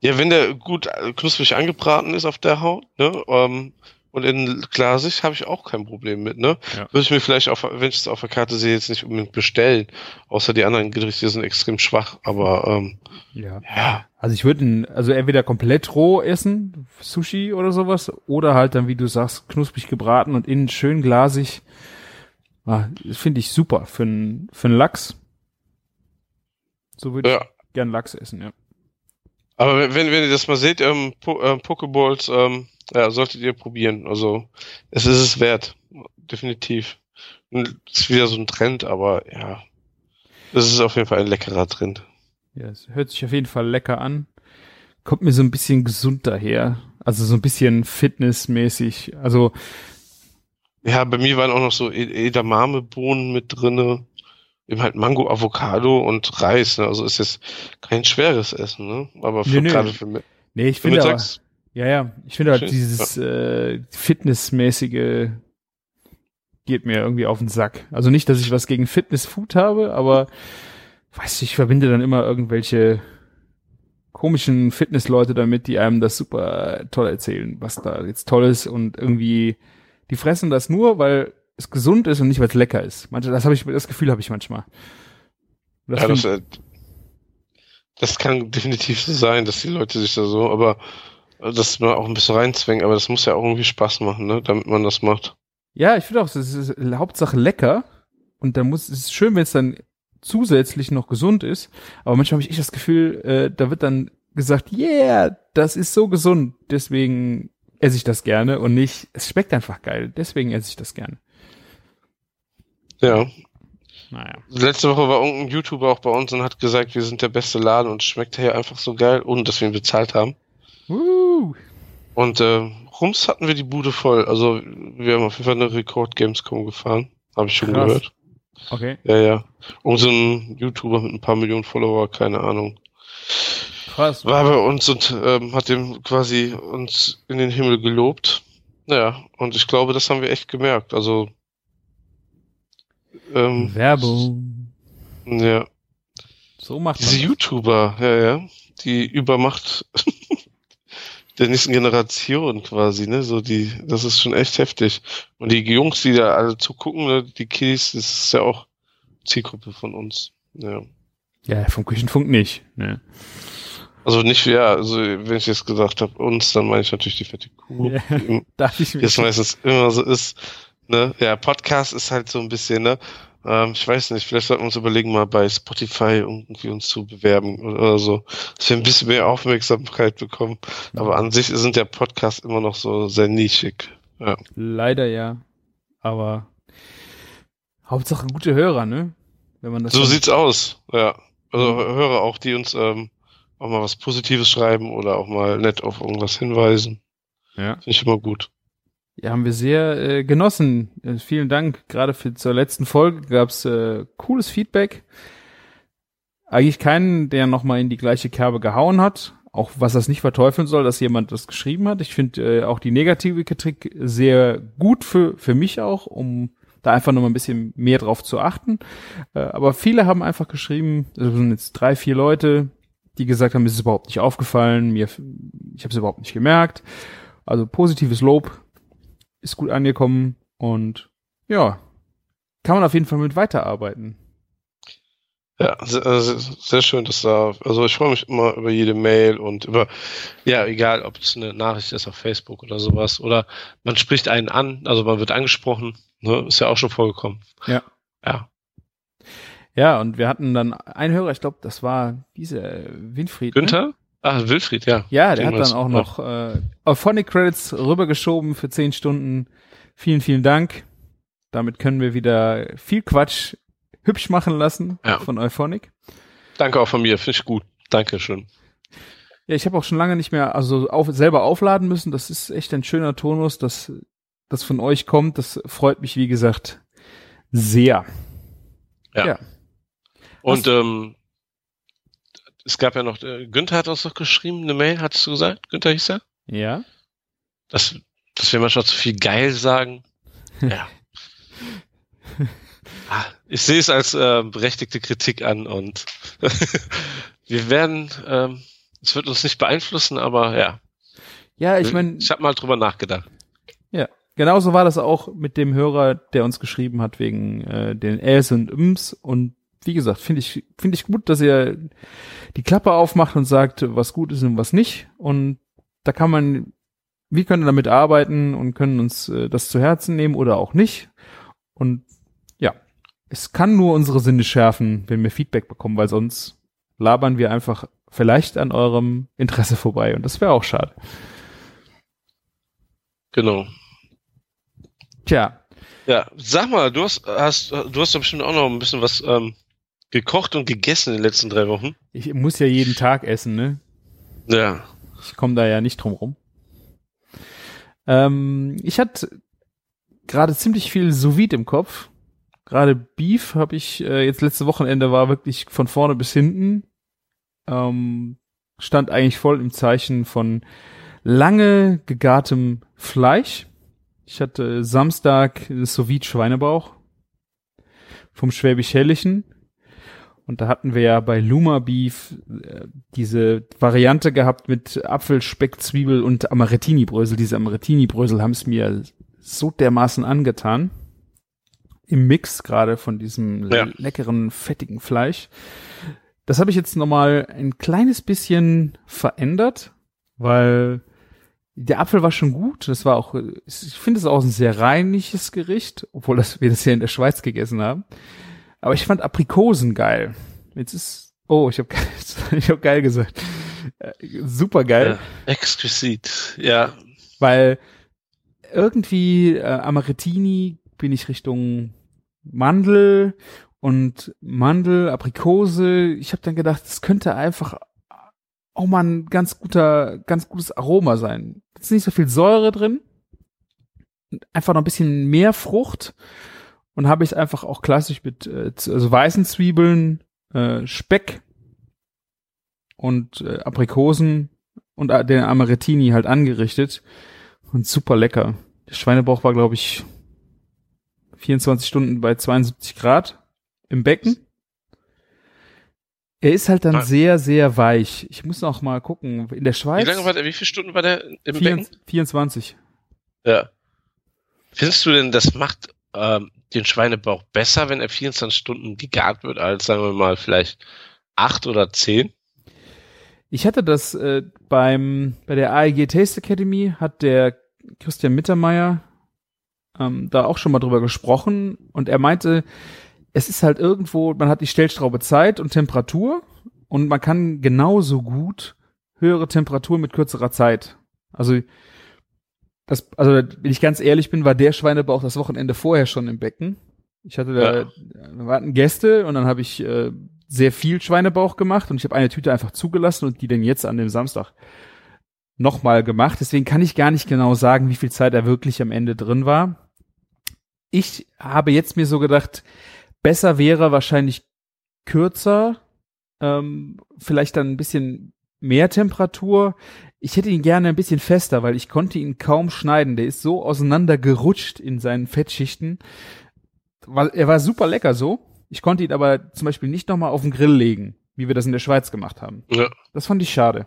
Ja, wenn der gut äh, knusprig angebraten ist auf der Haut, ne, ähm, und in glasig habe ich auch kein Problem mit, ne? Ja. Würde ich mir vielleicht auf, wenn ich es auf der Karte sehe, jetzt nicht unbedingt bestellen. Außer die anderen Gerichte sind extrem schwach, aber ähm, Ja. ja, Also ich würde ihn, also entweder komplett roh essen, Sushi oder sowas, oder halt dann, wie du sagst, knusprig gebraten und innen schön glasig. Ah, Finde ich super für einen für einen Lachs. So würde ja. ich gern Lachs essen, ja. Aber wenn, wenn ihr das mal seht, ähm, po ähm, Pokeballs, ähm, ja, solltet ihr probieren. Also es ist es wert, definitiv. Und Es ist wieder so ein Trend, aber ja, es ist auf jeden Fall ein leckerer Trend. Ja, es hört sich auf jeden Fall lecker an. Kommt mir so ein bisschen gesund daher. Also so ein bisschen fitnessmäßig. Also, Ja, bei mir waren auch noch so E- Edamame-Bohnen mit drinne. Eben halt Mango, Avocado und Reis. Ne? Also ist jetzt kein schweres Essen, ne? Aber für, Nee, nee. gerade für, mi- nee, ich finde aber, ja, ja, ich finde halt dieses äh, fitnessmäßige geht mir irgendwie auf den Sack. Also nicht, dass ich was gegen Fitnessfood habe, aber weiß ich verbinde dann immer irgendwelche komischen Fitnessleute damit, die einem das super toll erzählen, was da jetzt toll ist und irgendwie die fressen das nur, weil es gesund ist und nicht, weil es lecker ist. Manche, das habe ich, das Gefühl habe ich manchmal. Das ja, das, äh, das kann definitiv so sein, dass die Leute sich da so, aber äh, dass man auch ein bisschen reinzwängen, aber das muss ja auch irgendwie Spaß machen, ne? Damit man das macht. Ja, ich finde auch, es ist Hauptsache lecker. Und da muss, es ist schön, wenn es dann zusätzlich noch gesund ist. Aber manchmal habe ich echt das Gefühl, äh, da wird dann gesagt, yeah, das ist so gesund. Deswegen esse ich das gerne und nicht, es schmeckt einfach geil. Deswegen esse ich das gerne. Ja. Naja. Letzte Woche war irgendein YouTuber auch bei uns und hat gesagt, wir sind der beste Laden und schmeckt hier einfach so geil, ohne dass wir ihn bezahlt haben. Uh. Und äh, rums hatten wir die Bude voll. Also wir haben auf jeden Fall eine Rekord Gamescom gefahren. Habe ich schon Krass. gehört. Okay, Ja, ja. Um so ein YouTuber mit ein paar Millionen Follower, keine Ahnung. krass. War bei uns und ähm, hat dem quasi uns in den Himmel gelobt. Ja, und ich glaube, das haben wir echt gemerkt. Also ähm, Werbung. ja. So macht Diese man. YouTuber, ja, ja, die Übermacht [LAUGHS] der nächsten Generation quasi, ne, so die, das ist schon echt heftig. Und die Jungs, die da alle zugucken, ne, die Kiddies, das ist ja auch Zielgruppe von uns. Ja. Ja, vom Küchenfunk nicht. Ne. Also nicht, ja, also wenn ich jetzt gesagt habe, uns, dann meine ich natürlich die fette Kuh. Ja. [LAUGHS] Die ich mir. jetzt meistens immer so ist, ne, ja, Podcast ist halt so ein bisschen, ne, ähm, ich weiß nicht, vielleicht sollten wir uns überlegen, mal bei Spotify irgendwie uns zu bewerben oder, so, dass wir ein bisschen mehr Aufmerksamkeit bekommen. Aber an sich sind der Podcast immer noch so sehr nischig. Ja. Leider ja. Aber Hauptsache gute Hörer, ne? Wenn man das So sieht's aus, ja. Also höre auch, die uns ähm, auch mal was Positives schreiben oder auch mal nett auf irgendwas hinweisen. Ja. Finde ich immer gut. Ja, haben wir sehr äh, genossen. Äh, vielen Dank. Gerade für zur letzten Folge gab's äh, cooles Feedback. Eigentlich keinen, der nochmal in die gleiche Kerbe gehauen hat. Auch was das nicht verteufeln soll, dass jemand das geschrieben hat. Ich finde äh, auch die negative Kritik sehr gut für, für mich auch, um da einfach nochmal ein bisschen mehr drauf zu achten. Äh, aber viele haben einfach geschrieben, das sind jetzt drei, vier Leute, die gesagt haben, mir ist es überhaupt nicht aufgefallen, mir, ich habe es überhaupt nicht gemerkt. Also positives Lob ist gut angekommen und ja, kann man auf jeden Fall mit weiterarbeiten. Ja, sehr, äh, sehr, schön, dass da, also ich freue mich immer über jede Mail und über, ja, egal, ob es eine Nachricht ist auf Facebook oder sowas, oder man spricht einen an, also man wird angesprochen, ne, ist ja auch schon vorgekommen. Ja. Ja, Ja, und wir hatten dann einen Hörer, ich glaube, das war dieser Winfried. Ne? Ah, Wilfried, ja. Ja, der Den hat dann auch noch äh, Auphonic Credits rübergeschoben für zehn Stunden. Vielen, vielen Dank. Damit können wir wieder viel Quatsch hübsch machen lassen Ja. von Euphonic. Danke auch von mir, finde ich gut. Dankeschön. Ja, ich habe auch schon lange nicht mehr also auf, selber aufladen müssen. Das ist echt ein schöner Tonus, dass das von euch kommt. Das freut mich, wie gesagt, sehr. Ja. Ja. Und ähm, es gab ja noch, äh, Günther hat uns noch geschrieben, eine Mail, hattest du gesagt? Günther hieß er? Ja. Dass, dass wir manchmal zu viel geil sagen. [LAUGHS] Ja. Ah, ich sehe es als äh, berechtigte Kritik an und [LAUGHS] wir werden, ähm, es wird uns nicht beeinflussen, aber ja, Ja, ich meine, ich habe mal drüber nachgedacht. Ja, genauso war das auch mit dem Hörer, der uns geschrieben hat wegen äh, den Äs und Ms. Und wie gesagt, finde ich finde ich gut, dass ihr die Klappe aufmacht und sagt, was gut ist und was nicht. Und da kann man, wir können damit arbeiten und können uns äh, das zu Herzen nehmen oder auch nicht. Und ja, es kann nur unsere Sinne schärfen, wenn wir Feedback bekommen, weil sonst labern wir einfach vielleicht an eurem Interesse vorbei. Und das wäre auch schade. Genau. Tja, Ja, sag mal, du hast, hast, du hast doch bestimmt auch noch ein bisschen was ähm, gekocht und gegessen in den letzten drei Wochen. ich muss ja jeden Tag essen, ne? Ja. Ich komme da ja nicht drum rum. Ähm, ich hatte gerade ziemlich viel sous im Kopf. Gerade Beef habe ich äh, jetzt letzte Wochenende war wirklich von vorne bis hinten. Ähm, stand eigentlich voll im Zeichen von lange gegartem Fleisch. Ich hatte Samstag sous Schweinebauch vom Schwäbisch-Hellischen. Und da hatten wir ja bei Luma Beef äh, diese Variante gehabt mit Apfel, Speck, Zwiebel und Amarettini-Brösel. Diese Amarettini-Brösel haben es mir so dermaßen angetan. Im Mix gerade von diesem Ja. leckeren, fettigen Fleisch. Das habe ich jetzt nochmal ein kleines bisschen verändert, weil der Apfel war schon gut. Das war auch, ich finde es auch ein sehr reinliches Gericht, obwohl das, wir das ja in der Schweiz gegessen haben. Aber ich fand Aprikosen geil. Jetzt ist, oh, ich habe [LAUGHS] ich hab geil gesagt. Äh, super geil, ja. Exquisit. Ja. weil irgendwie äh, Amarettini bin ich Richtung Mandel und Mandel, Aprikose. Ich habe dann gedacht, das könnte einfach auch mal ein ganz guter, ganz gutes Aroma sein. Es ist nicht so viel Säure drin. Einfach noch ein bisschen mehr Frucht. Und habe ich einfach auch klassisch mit äh, also weißen Zwiebeln, äh, Speck und äh, Aprikosen und äh, den Amarettini halt angerichtet. Und super lecker. Der Schweinebauch war, glaube ich, 24 Stunden bei 72 Grad im Becken. Er ist halt dann Ah. sehr, sehr weich. Ich muss noch mal gucken. In der Schweiz. Wie lange war der, wie viele Stunden war der im Vier- Becken? 24. Ja. Findest du denn, das macht ähm, den Schweinebauch besser, wenn er 24 Stunden gegart wird, als sagen wir mal vielleicht acht oder zehn? Ich hatte das äh, beim bei der AEG Taste Academy hat der Christian Mittermeier ähm, da auch schon mal drüber gesprochen und er meinte, es ist halt irgendwo, man hat die Stellschraube Zeit und Temperatur und man kann genauso gut höhere Temperatur mit kürzerer Zeit. Also das, also wenn ich ganz ehrlich bin, war der Schweinebauch das Wochenende vorher schon im Becken. Ich hatte da, Ja. da warten Gäste und dann habe ich äh, sehr viel Schweinebauch gemacht und ich habe eine Tüte einfach zugelassen und die dann jetzt an dem Samstag nochmal gemacht. Deswegen kann ich gar nicht genau sagen, wie viel Zeit er wirklich am Ende drin war. Ich habe jetzt mir so gedacht, besser wäre wahrscheinlich kürzer, ähm, vielleicht dann ein bisschen mehr Temperatur. Ich hätte ihn gerne ein bisschen fester, weil ich konnte ihn kaum schneiden. Der ist so auseinandergerutscht in seinen Fettschichten. Weil er war super lecker so. Ich konnte ihn aber zum Beispiel nicht nochmal auf den Grill legen, wie wir das in der Schweiz gemacht haben. Ja. Das fand ich schade.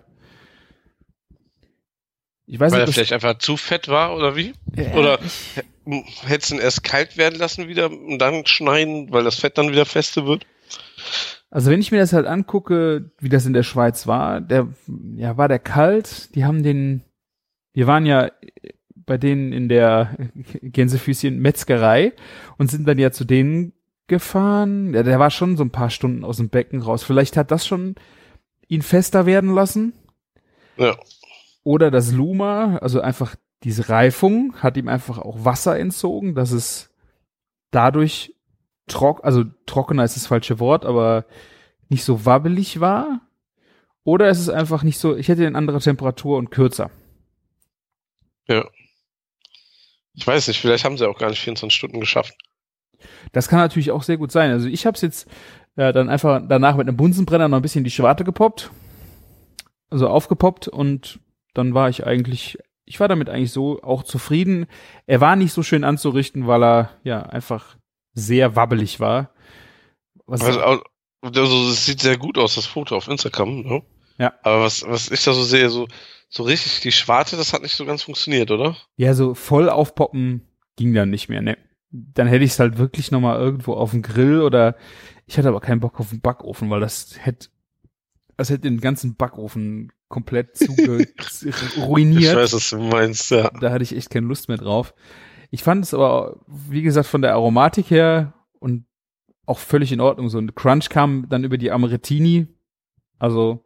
Ich weiß Weil er vielleicht einfach zu fett war oder wie? ob Oder hättest du ihn erst kalt werden lassen wieder und dann schneiden, weil das Fett dann wieder feste wird? Also wenn ich mir das halt angucke, wie das in der Schweiz war, der, ja, war der kalt. Die haben den, wir waren ja bei denen in der [LAUGHS] Gänsefüßchen Metzgerei und sind dann ja zu denen gefahren. Ja, der war schon so ein paar Stunden aus dem Becken raus. Vielleicht hat das schon ihn fester werden lassen. Ja. Oder das Luma, also einfach diese Reifung hat ihm einfach auch Wasser entzogen, dass es dadurch trock, also trockener ist das falsche Wort, aber nicht so wabbelig war. Oder es ist einfach nicht so, ich hätte eine andere Temperatur und kürzer. Ja. Ich weiß nicht, vielleicht haben sie auch gar nicht 24 Stunden geschafft. Das kann natürlich auch sehr gut sein. Also ich habe es jetzt äh, dann einfach danach mit einem Bunsenbrenner noch ein bisschen die Schwarte gepoppt, also aufgepoppt und dann war ich eigentlich, ich war damit eigentlich so auch zufrieden. Er war nicht so schön anzurichten, weil er ja einfach sehr wabbelig war. Was Also, also es sieht sehr gut aus, das Foto auf Instagram, ne? Ja. Aber was, was ich da so sehe, so, so richtig die Schwarte, das hat nicht so ganz funktioniert, oder? ja, so voll aufpoppen ging dann nicht mehr, ne. Dann hätte ich es halt wirklich noch mal irgendwo auf dem Grill oder ich hatte aber keinen Bock auf den Backofen, weil das hätte das hätte den ganzen Backofen komplett zuge [LAUGHS] ruiniert. Ich weiß, was du meinst, ja. da hatte ich echt keine Lust mehr drauf. Ich fand es aber, wie gesagt, von der Aromatik her und auch völlig in Ordnung. So ein Crunch kam dann über die Amarettini. Also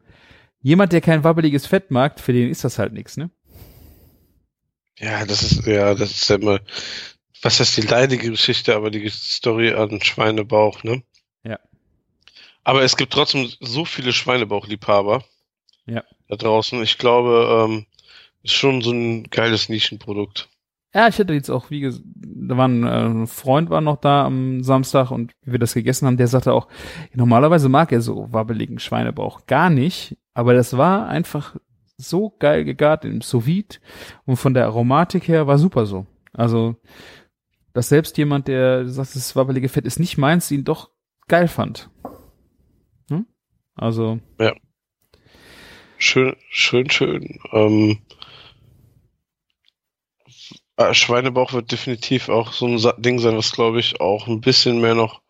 jemand, der kein wabbeliges Fett mag, für den ist das halt nichts, ne? Ja, das ist, ja, das ist ja immer, was heißt die leidige Geschichte, aber die Story an Schweinebauch, ne? Ja. Aber es gibt trotzdem so viele Schweinebauchliebhaber. Ja. Da draußen. Ich glaube, ähm, ist schon so ein geiles Nischenprodukt. Ja, ich hätte jetzt auch, wie gesagt, da war ein, äh, ein Freund war noch da am Samstag und wie wir das gegessen haben, der sagte auch, normalerweise mag er so wabbeligen Schweinebauch gar nicht, aber das war einfach so geil gegart im sous und von der Aromatik her war super so. Also, dass selbst jemand, der sagt, das wabbelige Fett ist nicht meins, ihn doch geil fand. Hm? Also, Schön, schön, schön. Ähm, äh, Schweinebauch wird definitiv auch so ein Ding sein, was glaube ich auch ein bisschen mehr noch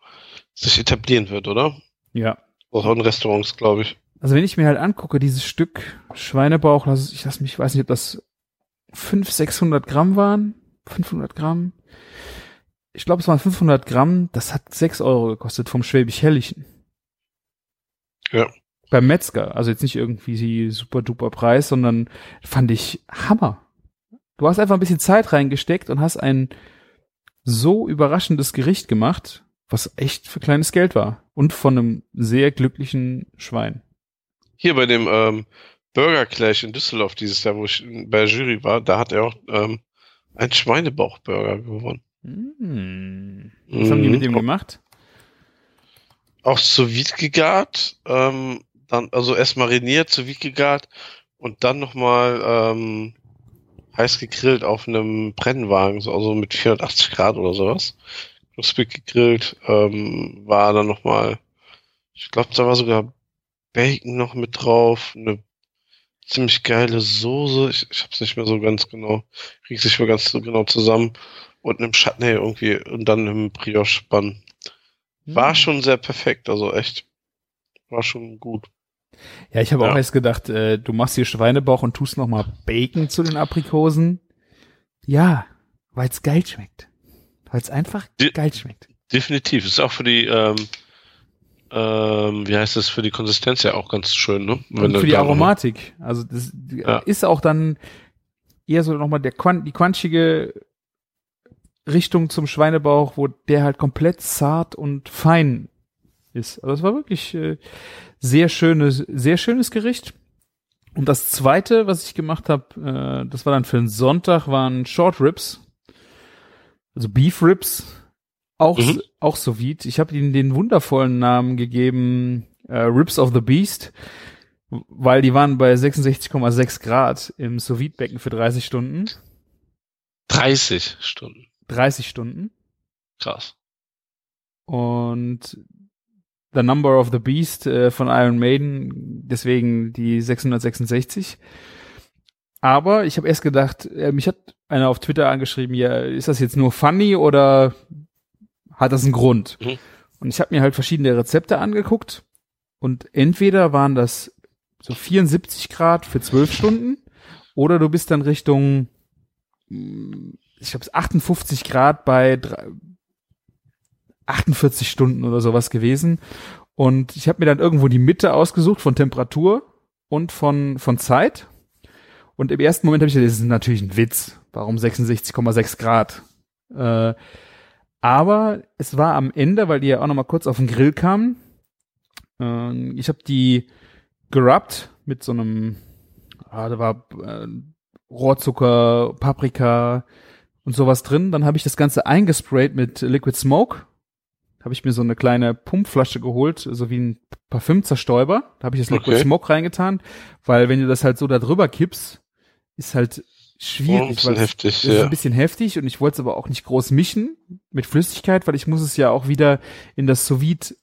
sich etablieren wird, oder? ja. Auch in Restaurants, glaube ich. Also wenn ich mir halt angucke, dieses Stück Schweinebauch, lass, ich lass mich, ich weiß nicht, ob das 500, 600 Gramm waren, 500 Gramm. Ich glaube, es waren 500 Gramm. Das hat 6 Euro gekostet vom Schwäbisch Hellischen. Ja. Beim Metzger. Also jetzt nicht irgendwie super duper Preis, sondern fand ich Hammer. Du hast einfach ein bisschen Zeit reingesteckt und hast ein so überraschendes Gericht gemacht. was echt für kleines Geld war. Und von einem sehr glücklichen Schwein. Hier bei dem ähm, Burger Clash in Düsseldorf dieses Jahr, wo ich bei der Jury war, da hat er auch ähm, einen Schweinebauchburger gewonnen. Hm. Was haben die mit dem gemacht? Auch sous vide gegart, ähm, dann, also erst mariniert, sous vide gegart und dann nochmal ähm, heiß gegrillt auf einem Brennwagen, so, also mit 480 Grad oder sowas. Knusprig gegrillt, ähm, war dann nochmal, ich glaube, da war sogar Bacon noch mit drauf, eine ziemlich geile Soße, ich, ich hab's nicht mehr so ganz genau, krieg's nicht mehr ganz so genau zusammen und einem Chutney irgendwie und dann einem Brioche-Bann. War Hm. schon sehr perfekt, also echt. War schon gut. Ja, ich habe auch Ja. erst gedacht, äh, du machst hier Schweinebauch und tust noch mal Bacon zu den Aprikosen. Ja, weil's geil schmeckt. Weil's einfach Die- geil schmeckt. Definitiv. Ist auch für die, ähm, ähm, wie heißt das, für die Konsistenz ja auch ganz schön, ne? Und du für die Aromatik. Also das Ja. ist auch dann eher so nochmal der Quan die quanchige Richtung zum Schweinebauch, wo der halt komplett zart und fein ist. Also es war wirklich äh, sehr schönes, sehr schönes Gericht. Und das zweite, was ich gemacht habe, äh, das war dann für einen Sonntag, waren Short Ribs, also Beef Ribs, auch Mhm. auch so. Ich habe ihnen den wundervollen Namen gegeben, äh, Ribs of the Beast, weil die waren bei 66,6 Grad im sous becken für 30 Stunden. 30 Stunden. 30 Stunden. Krass. Und The Number of the Beast äh, von Iron Maiden, deswegen die 666. Aber ich habe erst gedacht, äh, mich hat einer auf Twitter angeschrieben, ja, ist das jetzt nur funny oder hat das einen Grund? Mhm. Und ich habe mir halt verschiedene Rezepte angeguckt und entweder waren das so 74 Grad für 12 Stunden oder du bist dann Richtung, mm, ich glaube, 58 Grad bei 48 Stunden oder sowas gewesen. Und ich habe mir dann irgendwo die Mitte ausgesucht von Temperatur und von, von Zeit. Und im ersten Moment habe ich gedacht, das ist natürlich ein Witz. Warum 66,6 Grad? Äh, aber es war am Ende, weil die ja auch noch mal kurz auf den Grill kamen. Äh, ich habe die gerubbt mit so einem, ah, da war äh, Rohrzucker, Paprika und sowas drin. Dann habe ich das Ganze eingesprayt mit Liquid Smoke. Habe ich mir so eine kleine Pumpflasche geholt, so wie ein Parfümzerstäuber. Da habe ich das Liquid Okay. Smoke reingetan, weil wenn du das halt so da drüber kippst, ist halt Oh, ein schwierig, weil es- heftig, das ist ja. ein bisschen heftig und ich wollte es aber auch nicht groß mischen mit Flüssigkeit, weil ich muss es ja auch wieder in das sous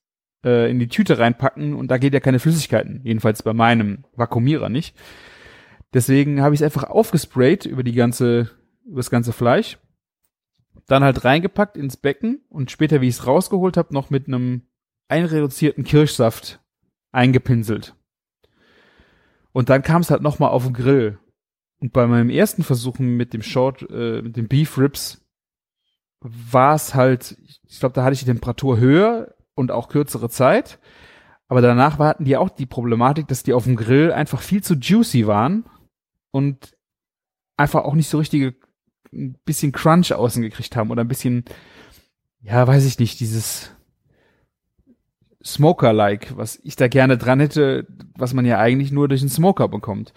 äh, in die Tüte reinpacken und da geht ja keine Flüssigkeiten. Jedenfalls bei meinem Vakuumierer nicht. Deswegen habe ich es einfach aufgesprayt über die ganze, über das ganze Fleisch. Dann halt reingepackt ins Becken und später, wie ich es rausgeholt habe, noch mit einem einreduzierten Kirschsaft eingepinselt. Und dann kam es halt noch mal auf den Grill. Und bei meinem ersten Versuch mit dem Short, äh, mit den Beef Ribs, war es halt, ich glaube, da hatte ich die Temperatur höher und auch kürzere Zeit. Aber danach hatten die auch die Problematik, dass die auf dem Grill einfach viel zu juicy waren und einfach auch nicht so richtige, ein bisschen Crunch außen gekriegt haben oder ein bisschen, ja, weiß ich nicht, dieses Smoker-like, was ich da gerne dran hätte, was man ja eigentlich nur durch einen Smoker bekommt.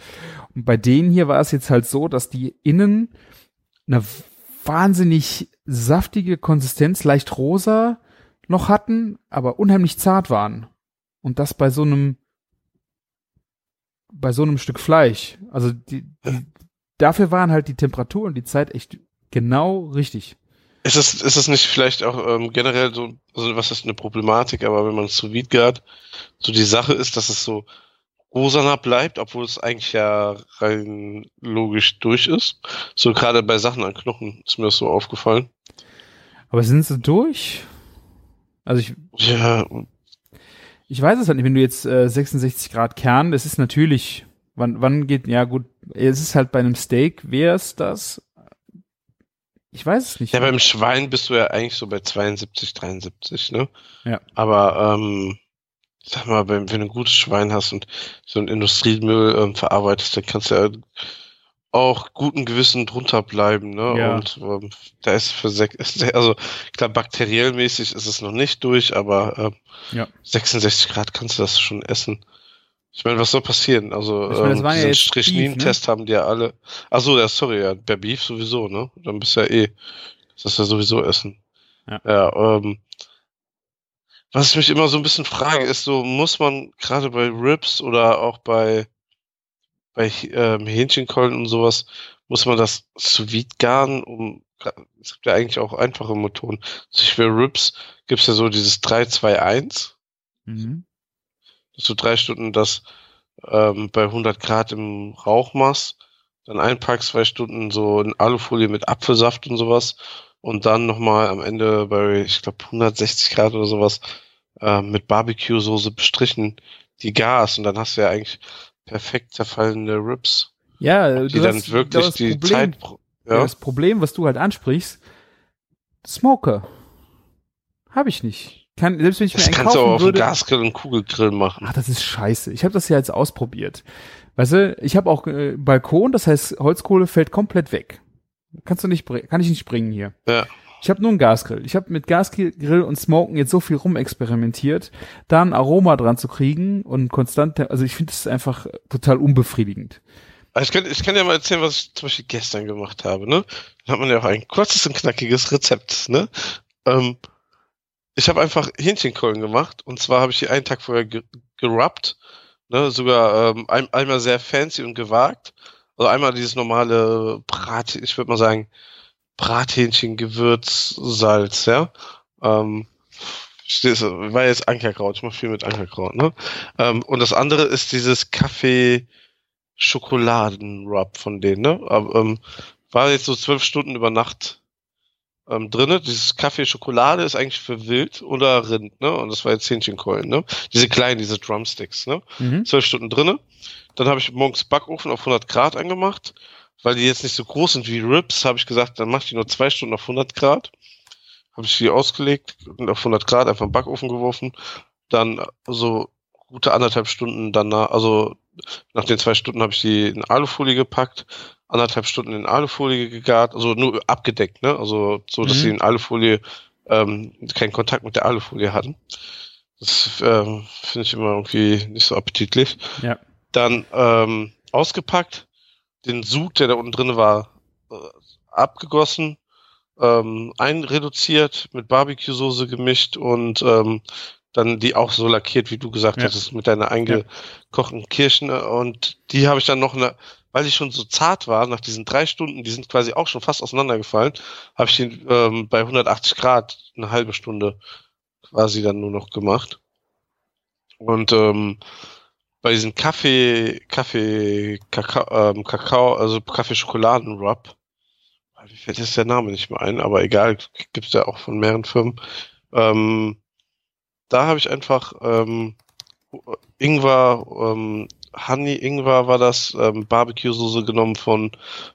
Und bei denen hier war es jetzt halt so, dass die innen eine wahnsinnig saftige Konsistenz, leicht rosa noch hatten, aber unheimlich zart waren. Und das bei so einem bei so einem Stück Fleisch. Also die, die dafür waren halt die Temperatur und die Zeit echt genau richtig. Ist es, ist es nicht vielleicht auch ähm, generell so, also was ist eine Problematik, aber wenn man es zu vide gart, so die Sache ist, dass es so rosaner bleibt, obwohl es eigentlich ja rein logisch durch ist. So gerade bei Sachen an Knochen ist mir das so aufgefallen. Aber sind sie durch? Also ich, Ja, ich weiß es halt nicht, wenn du jetzt äh, 66 Grad Kern, das ist natürlich, wann, wann geht, ja gut, es ist halt bei einem Steak, wäre es das? Ich weiß es nicht. ja, beim Schwein bist du ja eigentlich so bei 72, 73, ne? Ja. Aber, ähm, sag mal, wenn, wenn du ein gutes Schwein hast und so ein Industriemüll ähm, verarbeitest, dann kannst du ja auch guten Gewissen drunter bleiben, ne? Ja. Und ähm, da ist für sechs, [LAUGHS] also klar, bakteriell mäßig ist es noch nicht durch, aber ähm, Ja. 66 Grad kannst du das schon essen. Ich meine, was soll passieren? Also Ich meine, ähm, ja diesen jetzt Strichnin-Test haben die ja alle. Ach so, ja, sorry, ja, bei Beef sowieso, ne? Dann bist du ja eh, das ist ja sowieso essen. Ja. ja ähm, was ich mich immer so ein bisschen frage, ist so, muss man gerade bei Ribs oder auch bei bei ähm, Hähnchenkeulen und sowas, muss man das sous garen, um es gibt ja eigentlich auch einfache Methoden. Also für Ribs gibt's ja so dieses 3-2-1 Mhm. Dass du drei Stunden das ähm, bei 100 Grad im Rauch machst, dann einpackst, zwei Stunden so in Alufolie mit Apfelsaft und sowas und dann nochmal am Ende bei, ich glaube, 160 Grad oder sowas ähm, mit Barbecue-Soße bestrichen, die Gas und dann hast du ja eigentlich perfekt zerfallene Ribs, Ja, die du dann hast wirklich das die Problem, Zeit... Ja. Ja, Das Problem, was du halt ansprichst, Smoker. Habe ich nicht. Kann, selbst wenn ich das mir kannst du auch auf dem. Gasgrill und Kugelgrill machen. Ach, das ist scheiße. Ich habe das ja jetzt ausprobiert. Weißt du, ich habe auch äh, Balkon, das heißt, Holzkohle fällt komplett weg. Kannst du nicht, kann ich nicht bringen hier. Ja. Ich habe nur einen Gasgrill. Ich habe mit Gasgrill und Smoken jetzt so viel rumexperimentiert, da ein Aroma dran zu kriegen und konstant, also ich finde es einfach total unbefriedigend. Also Ich kann, ich kann ja mal erzählen, was ich zum Beispiel gestern gemacht habe, ne? Dann hat man ja auch ein kurzes und knackiges Rezept, ne? Ähm, ich habe einfach Hähnchenkeulen gemacht und zwar habe ich die einen Tag vorher ge gerubbt, ne? Sogar ähm, ein, einmal sehr fancy und gewagt. Also einmal dieses normale Brat, ich würde mal sagen, Brathähnchen, Gewürz, Salz, ja. Ähm, war jetzt Ankerkraut, ich mache viel mit Ankerkraut, ne? Ähm, und das andere ist dieses Kaffee Schokoladenrub von denen, ne? Aber, ähm, war jetzt so zwölf Stunden über Nacht ähm, drinne. Dieses Kaffee Schokolade ist eigentlich für Wild oder Rind, ne? Und das war jetzt Hähnchenkeulen, ne? Diese kleinen, diese Drumsticks, ne? Mhm. Zwölf Stunden drinne. Dann habe ich morgens Backofen auf 100 Grad angemacht, weil die jetzt nicht so groß sind wie Ribs, habe ich gesagt, dann mach ich die nur zwei Stunden auf 100 Grad. Habe ich die ausgelegt und auf 100 Grad einfach im Backofen geworfen. Dann so gute anderthalb Stunden danach, also nach den zwei Stunden habe ich die in Alufolie gepackt, anderthalb Stunden in Alufolie gegart, also nur abgedeckt, ne? Also so, dass Mhm. sie in Alufolie ähm, keinen Kontakt mit der Alufolie hatten. Das ähm, finde ich immer irgendwie nicht so appetitlich. Ja. Dann ähm, ausgepackt, den Sud, der da unten drin war, äh, abgegossen, ähm, einreduziert, mit Barbecue-Soße gemischt und ähm, dann die auch so lackiert, wie du gesagt Ja. hattest, mit deiner eingekochten Kirschen. Und die habe ich dann noch, eine, weil die schon so zart war, nach diesen drei Stunden, die sind quasi auch schon fast auseinandergefallen, habe ich den ähm, bei 180 Grad eine halbe Stunde quasi dann nur noch gemacht. Und ähm, bei diesem Kaffee, Kaffee, Kakao, ähm, Kakao, also Kaffee-Schokoladen-Rub, mir fällt jetzt der Name nicht mehr ein, aber egal, gibt's ja auch von mehreren Firmen. Ähm, da habe ich einfach ähm, Ingwer, ähm, Honey Ingwer war das, ähm, Barbecue-Soße genommen von,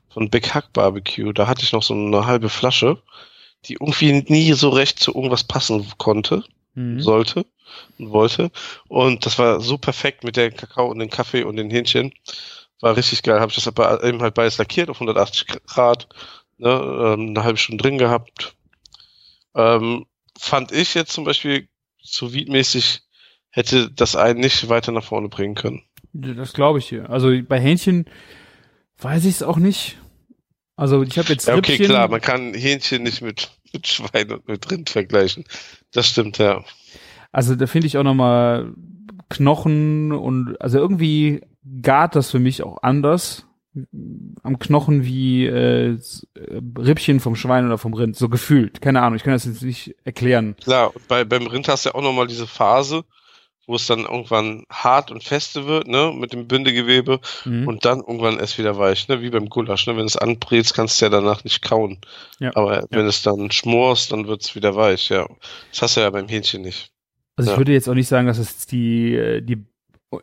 von Big Hack Barbecue. Da hatte ich noch so eine halbe Flasche, die irgendwie nie so recht zu irgendwas passen konnte Mhm. sollte und wollte. Und das war so perfekt mit der Kakao und dem Kaffee und den Hähnchen. War richtig geil. Habe ich das aber eben halt beides lackiert auf 180 Grad, ne, ähm, eine halbe Stunde drin gehabt. Ähm, fand ich jetzt zum Beispiel so mäßig hätte das einen nicht weiter nach vorne bringen können. Das glaube ich dir. Also bei Hähnchen weiß ich es auch nicht. Also ich habe jetzt Ja, okay, Rippchen. klar, man kann Hähnchen nicht mit, mit Schwein und mit Rind vergleichen. Das stimmt, ja. Also da finde ich auch noch mal Knochen und also irgendwie gart das für mich auch anders am Knochen wie äh, äh, Rippchen vom Schwein oder vom Rind, so gefühlt. Keine Ahnung, ich kann das jetzt nicht erklären. Klar, und bei, beim Rind hast du ja auch nochmal diese Phase, wo es dann irgendwann hart und feste wird, ne, mit dem Bindegewebe Mhm. und dann irgendwann erst wieder weich, ne, wie beim Gulasch, ne, wenn du es anbrätst, kannst du ja danach nicht kauen. Ja. Aber wenn es dann schmorst, dann wird es wieder weich, ja. Das hast du ja beim Hähnchen nicht. Also ich Ja. würde jetzt auch nicht sagen, dass es die, äh, die,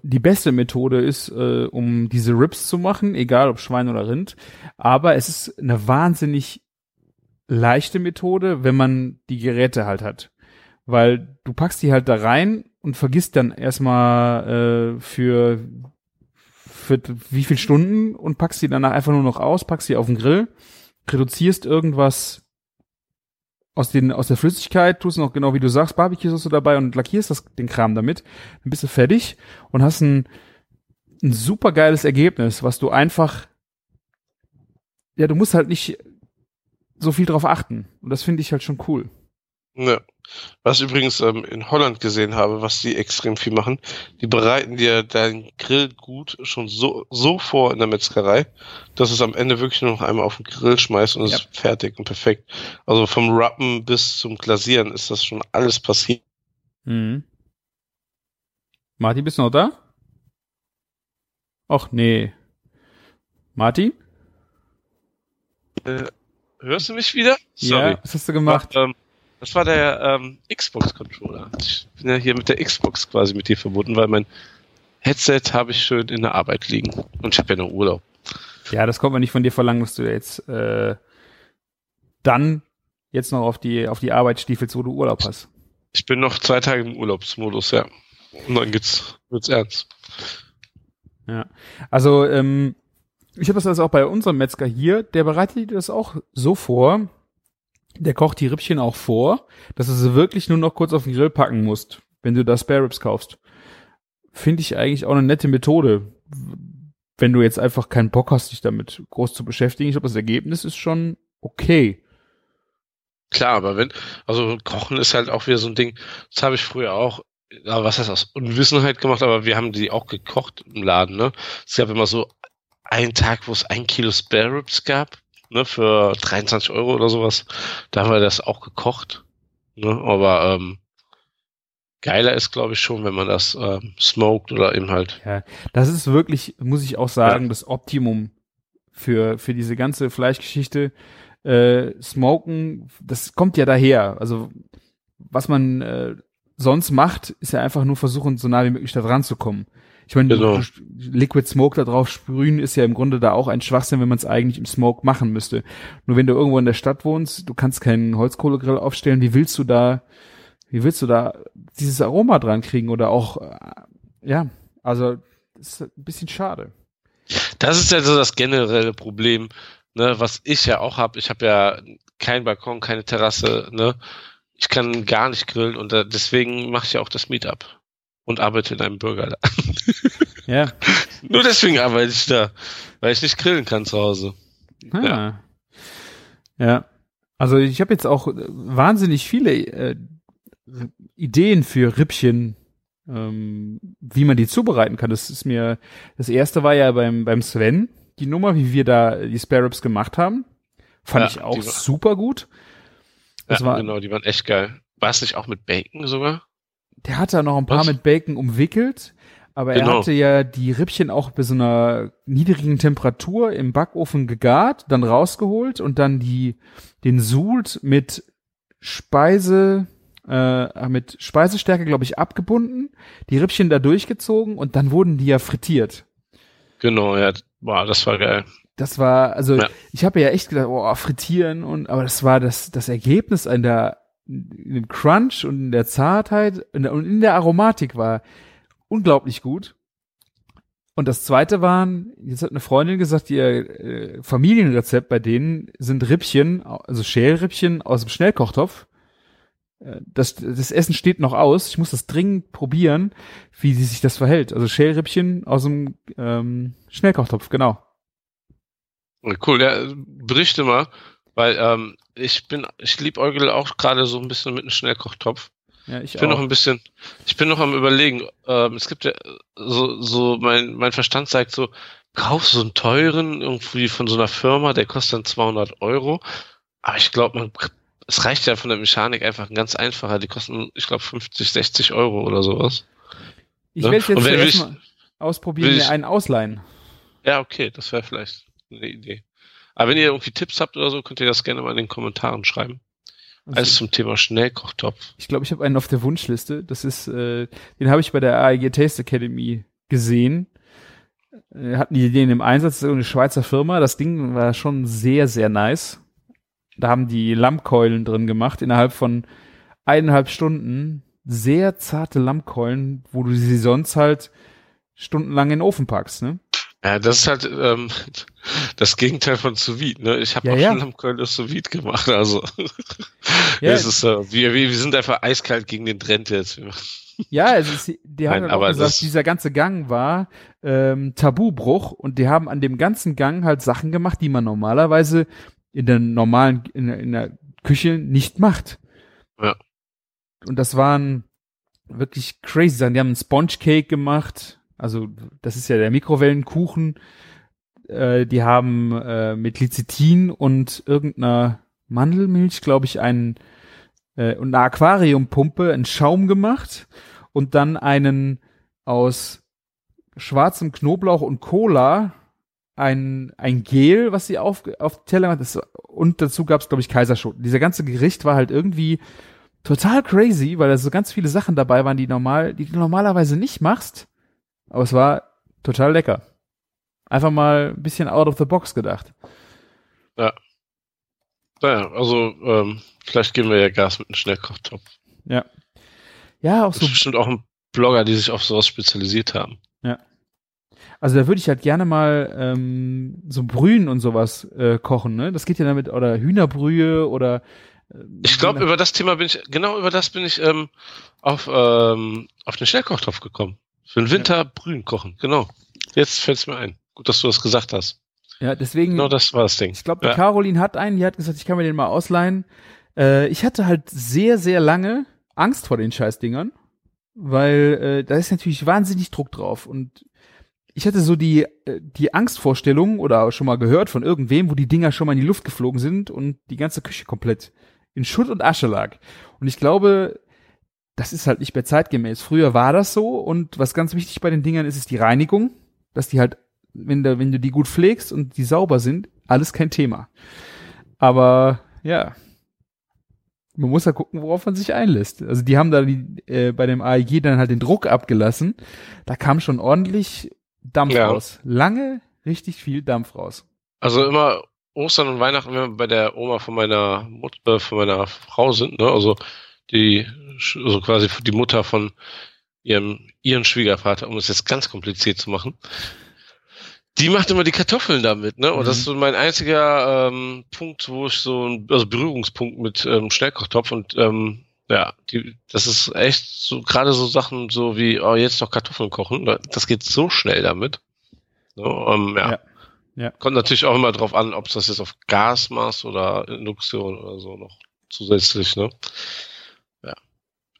die beste Methode ist, äh, um diese Rips zu machen, egal ob Schwein oder Rind. Aber es ist eine wahnsinnig leichte Methode, wenn man die Geräte halt hat. Weil du packst die halt da rein und vergisst dann erstmal äh, für für wie viel Stunden und packst die danach einfach nur noch aus, packst die auf den Grill, reduzierst irgendwas aus den aus der Flüssigkeit, tust noch genau wie du sagst, Barbecue-Soße dabei und lackierst das den Kram damit, dann bist du fertig und hast ein, ein super geiles Ergebnis, was du einfach ja, du musst halt nicht so viel drauf achten und das finde ich halt schon cool. Ja. Was ich übrigens ähm, in Holland gesehen habe, was die extrem viel machen, die bereiten dir dein Grillgut schon so, so vor in der Metzgerei, dass es am Ende wirklich nur noch einmal auf den Grill schmeißt und es Ja. ist fertig und perfekt. Also vom Rappen bis zum Glasieren ist das schon alles passiert. Mhm. Martin, bist du noch da? Och nee. Martin? Hörst du mich wieder? Ja, was hast du gemacht? Ähm, das war der ähm, Xbox-Controller. Ich bin ja hier mit der Xbox quasi mit dir verbunden, weil mein Headset habe ich schön in der Arbeit liegen. Und ich habe ja noch Urlaub. Ja, das kommt man nicht von dir verlangen, dass du jetzt äh, dann jetzt noch auf die auf die Arbeit stiefelst, wo du Urlaub hast. Ich bin noch zwei Tage im Urlaubsmodus, ja. Und dann geht's, wird's ernst. Ja. Also, ähm, ich habe das also auch bei unserem Metzger hier, der bereitet dir das auch so vor. Der kocht die Rippchen auch vor, dass du sie wirklich nur noch kurz auf den Grill packen musst, wenn du da Spare Ribs kaufst. Finde ich eigentlich auch eine nette Methode. Wenn du jetzt einfach keinen Bock hast, dich damit groß zu beschäftigen. Ich glaube, das Ergebnis ist schon okay. Klar, aber wenn, also Kochen ist halt auch wieder so ein Ding, das habe ich früher auch, was heißt aus Unwissenheit gemacht, aber wir haben die auch gekocht im Laden, ne? Es gab immer so einen Tag, wo es ein Kilo Spare Ribs gab, ne, für 23 Euro oder sowas. Da haben wir das auch gekocht, ne? Aber ähm, geiler ist, glaube ich, schon, wenn man das ähm, smoked oder eben halt. Das ist wirklich, muss ich auch sagen, das Optimum für, für diese ganze Fleischgeschichte. Äh, Smoken, das kommt ja daher. Also, was man äh, sonst macht, ist ja einfach nur versuchen, so nah wie möglich da dran zu kommen. Ich meine, Genau. Liquid Smoke da drauf sprühen ist ja im Grunde da auch ein Schwachsinn, wenn man es eigentlich im Smoke machen müsste. Nur wenn du irgendwo in der Stadt wohnst, du kannst keinen Holzkohlegrill aufstellen, wie willst du da, wie willst du da dieses Aroma dran kriegen oder auch, äh, ja, also, das ist ein bisschen schade. Das ist ja so das generelle Problem, ne, was ich ja auch habe. Ich habe ja keinen Balkon, keine Terrasse, ne. Ich kann gar nicht grillen und da, deswegen mache ich ja auch das Meetup und arbeite in einem Burgerladen. [LAUGHS] Ja. [LAUGHS] Nur deswegen arbeite ich da, weil ich nicht grillen kann zu Hause. Ah. Ja. Also ich habe jetzt auch wahnsinnig viele äh, Ideen für Rippchen, ähm, wie man die zubereiten kann. Das ist mir, das erste war ja beim, beim Sven, die Nummer, wie wir da die Spare Ribs gemacht haben. Fand Ja, ich auch super gut. Das ja, war- genau, die waren echt geil. War es nicht auch mit Bacon sogar? Der hatte noch ein paar Was? mit Bacon umwickelt, aber er Genau. hatte ja die Rippchen auch bei so einer niedrigen Temperatur im Backofen gegart, dann rausgeholt und dann die den Sud mit Speise äh, mit Speisestärke, glaube ich, abgebunden, die Rippchen da durchgezogen und dann wurden die ja frittiert. Genau, ja, boah, das war geil. Das war, also Ja. ich habe ja echt gedacht, oh, frittieren und aber das war das das Ergebnis der in dem Crunch und in der Zartheit und in der Aromatik war unglaublich gut. Und das zweite waren, jetzt hat eine Freundin gesagt, ihr äh, Familienrezept bei denen sind Rippchen, also Schälrippchen aus dem Schnellkochtopf. Äh, Das, das Essen steht noch aus. Ich muss das dringend probieren, wie sich das verhält. Also Schälrippchen aus dem ähm, Schnellkochtopf, genau. Cool, ja, berichte mal, weil ähm, ich bin, ich liebäugel auch gerade so ein bisschen mit einem Schnellkochtopf. Ja, ich, Ich bin auch. noch ein bisschen, ich bin noch am überlegen. Ähm, es gibt ja so, so mein, mein Verstand sagt so, kauf so einen teuren irgendwie von so einer Firma, der kostet dann 200 Euro. Aber ich glaube, man, es reicht ja von der Mechanik einfach ein ganz einfacher. Die kosten, ich glaube, 50, 60 Euro oder sowas. ich ne? werde jetzt Und wenn zuerst ich- mal ausprobieren, will mir einen ausleihen. Ja, okay, das wäre vielleicht eine Idee. Aber wenn ihr irgendwie Tipps habt oder so, könnt ihr das gerne mal in den Kommentaren schreiben. Also, Alles zum Thema Schnellkochtopf. ich glaube, ich habe einen auf der Wunschliste. Das ist, äh, den habe ich bei der AEG Taste Academy gesehen. Äh, hatten die den im Einsatz, das ist eine Schweizer Firma. Das Ding war schon sehr, sehr nice. Da haben die Lammkeulen drin gemacht, innerhalb von eineinhalb Stunden. Sehr zarte Lammkeulen, wo du sie sonst halt stundenlang in den Ofen packst, ne? Ja, das ist halt ähm, [LAUGHS] das Gegenteil von sous ne? Ich habe Ja, auch ja. schon am Köln sous vide gemacht, also [LAUGHS] Ja, es ist, äh, wir, wir sind einfach eiskalt gegen den Trend jetzt. Ja, es ist, die [LAUGHS] haben Nein, auch gesagt, dieser ganze Gang war ähm, Tabubruch und die haben an dem ganzen Gang halt Sachen gemacht, die man normalerweise in der normalen, in, der- in der Küche nicht macht. Ja. Und das waren wirklich crazy Sachen. Die haben einen Sponge Cake gemacht, also das ist ja der Mikrowellenkuchen. Äh, die haben äh, mit Lecithin und irgendeiner Mandelmilch, glaube ich, einen äh, und eine Aquariumpumpe einen Schaum gemacht und dann einen aus schwarzem Knoblauch und Cola ein, ein Gel, was sie auf, auf Teller das, und dazu gab es, glaube ich, Kaiserschoten. Dieser ganze Gericht war halt irgendwie total crazy, weil da so ganz viele Sachen dabei waren, die normal, die du normalerweise nicht machst. Aber es war total lecker. Einfach mal ein bisschen out of the box gedacht. Naja, also ähm, vielleicht geben wir ja Gas mit einem Schnellkochtopf. Ja, auch Es so bestimmt auch ein Blogger, die sich auf sowas spezialisiert haben. Also da würde ich halt gerne mal ähm, so Brühen und sowas äh, kochen, ne? Das geht ja damit, oder Hühnerbrühe oder äh, Ich glaube, über das Thema bin ich, genau über das bin ich ähm, auf, ähm, auf den Schnellkochtopf gekommen. Für den Winter Brühen kochen, genau. Jetzt fällt es mir ein. Gut, dass du das gesagt hast. Ja, deswegen, Genau das war das Ding. ich glaube, Ja. Caroline hat einen, die hat gesagt, ich kann mir den mal ausleihen. Äh, ich hatte halt sehr, sehr lange Angst vor den Scheißdingern, weil äh, da ist natürlich wahnsinnig Druck drauf und ich hatte so die, äh, die Angstvorstellung oder schon mal gehört von irgendwem, wo die Dinger schon mal in die Luft geflogen sind und die ganze Küche komplett in Schutt und Asche lag. Und ich glaube, das ist halt nicht mehr zeitgemäß. Früher war das so und was ganz wichtig bei den Dingern ist, ist die Reinigung, dass die halt, wenn du, wenn du die gut pflegst und die sauber sind, alles kein Thema. Aber ja, man muss ja gucken, worauf man sich einlässt. Also die haben da die, äh, bei dem AEG dann halt den Druck abgelassen. Da kam schon ordentlich Dampf Ja. raus. Lange richtig viel Dampf raus. Also immer Ostern und Weihnachten, wenn wir bei der Oma von meiner Mut äh, von meiner Frau sind, ne? Also die, also quasi die Mutter von ihrem, ihren Schwiegervater, um es jetzt ganz kompliziert zu machen. Die macht immer die Kartoffeln damit, ne? Und das ist so mein einziger ähm, Punkt, wo ich so ein, also Berührungspunkt mit ähm, Schnellkochtopf und ähm, ja, die, das ist echt so gerade so Sachen so wie oh, jetzt noch Kartoffeln kochen, da- das geht so schnell damit. Ne? Ähm, ja. Ja. Ja. Kommt natürlich auch immer drauf an, ob das jetzt auf Gas machst oder Induktion oder so noch zusätzlich, ne?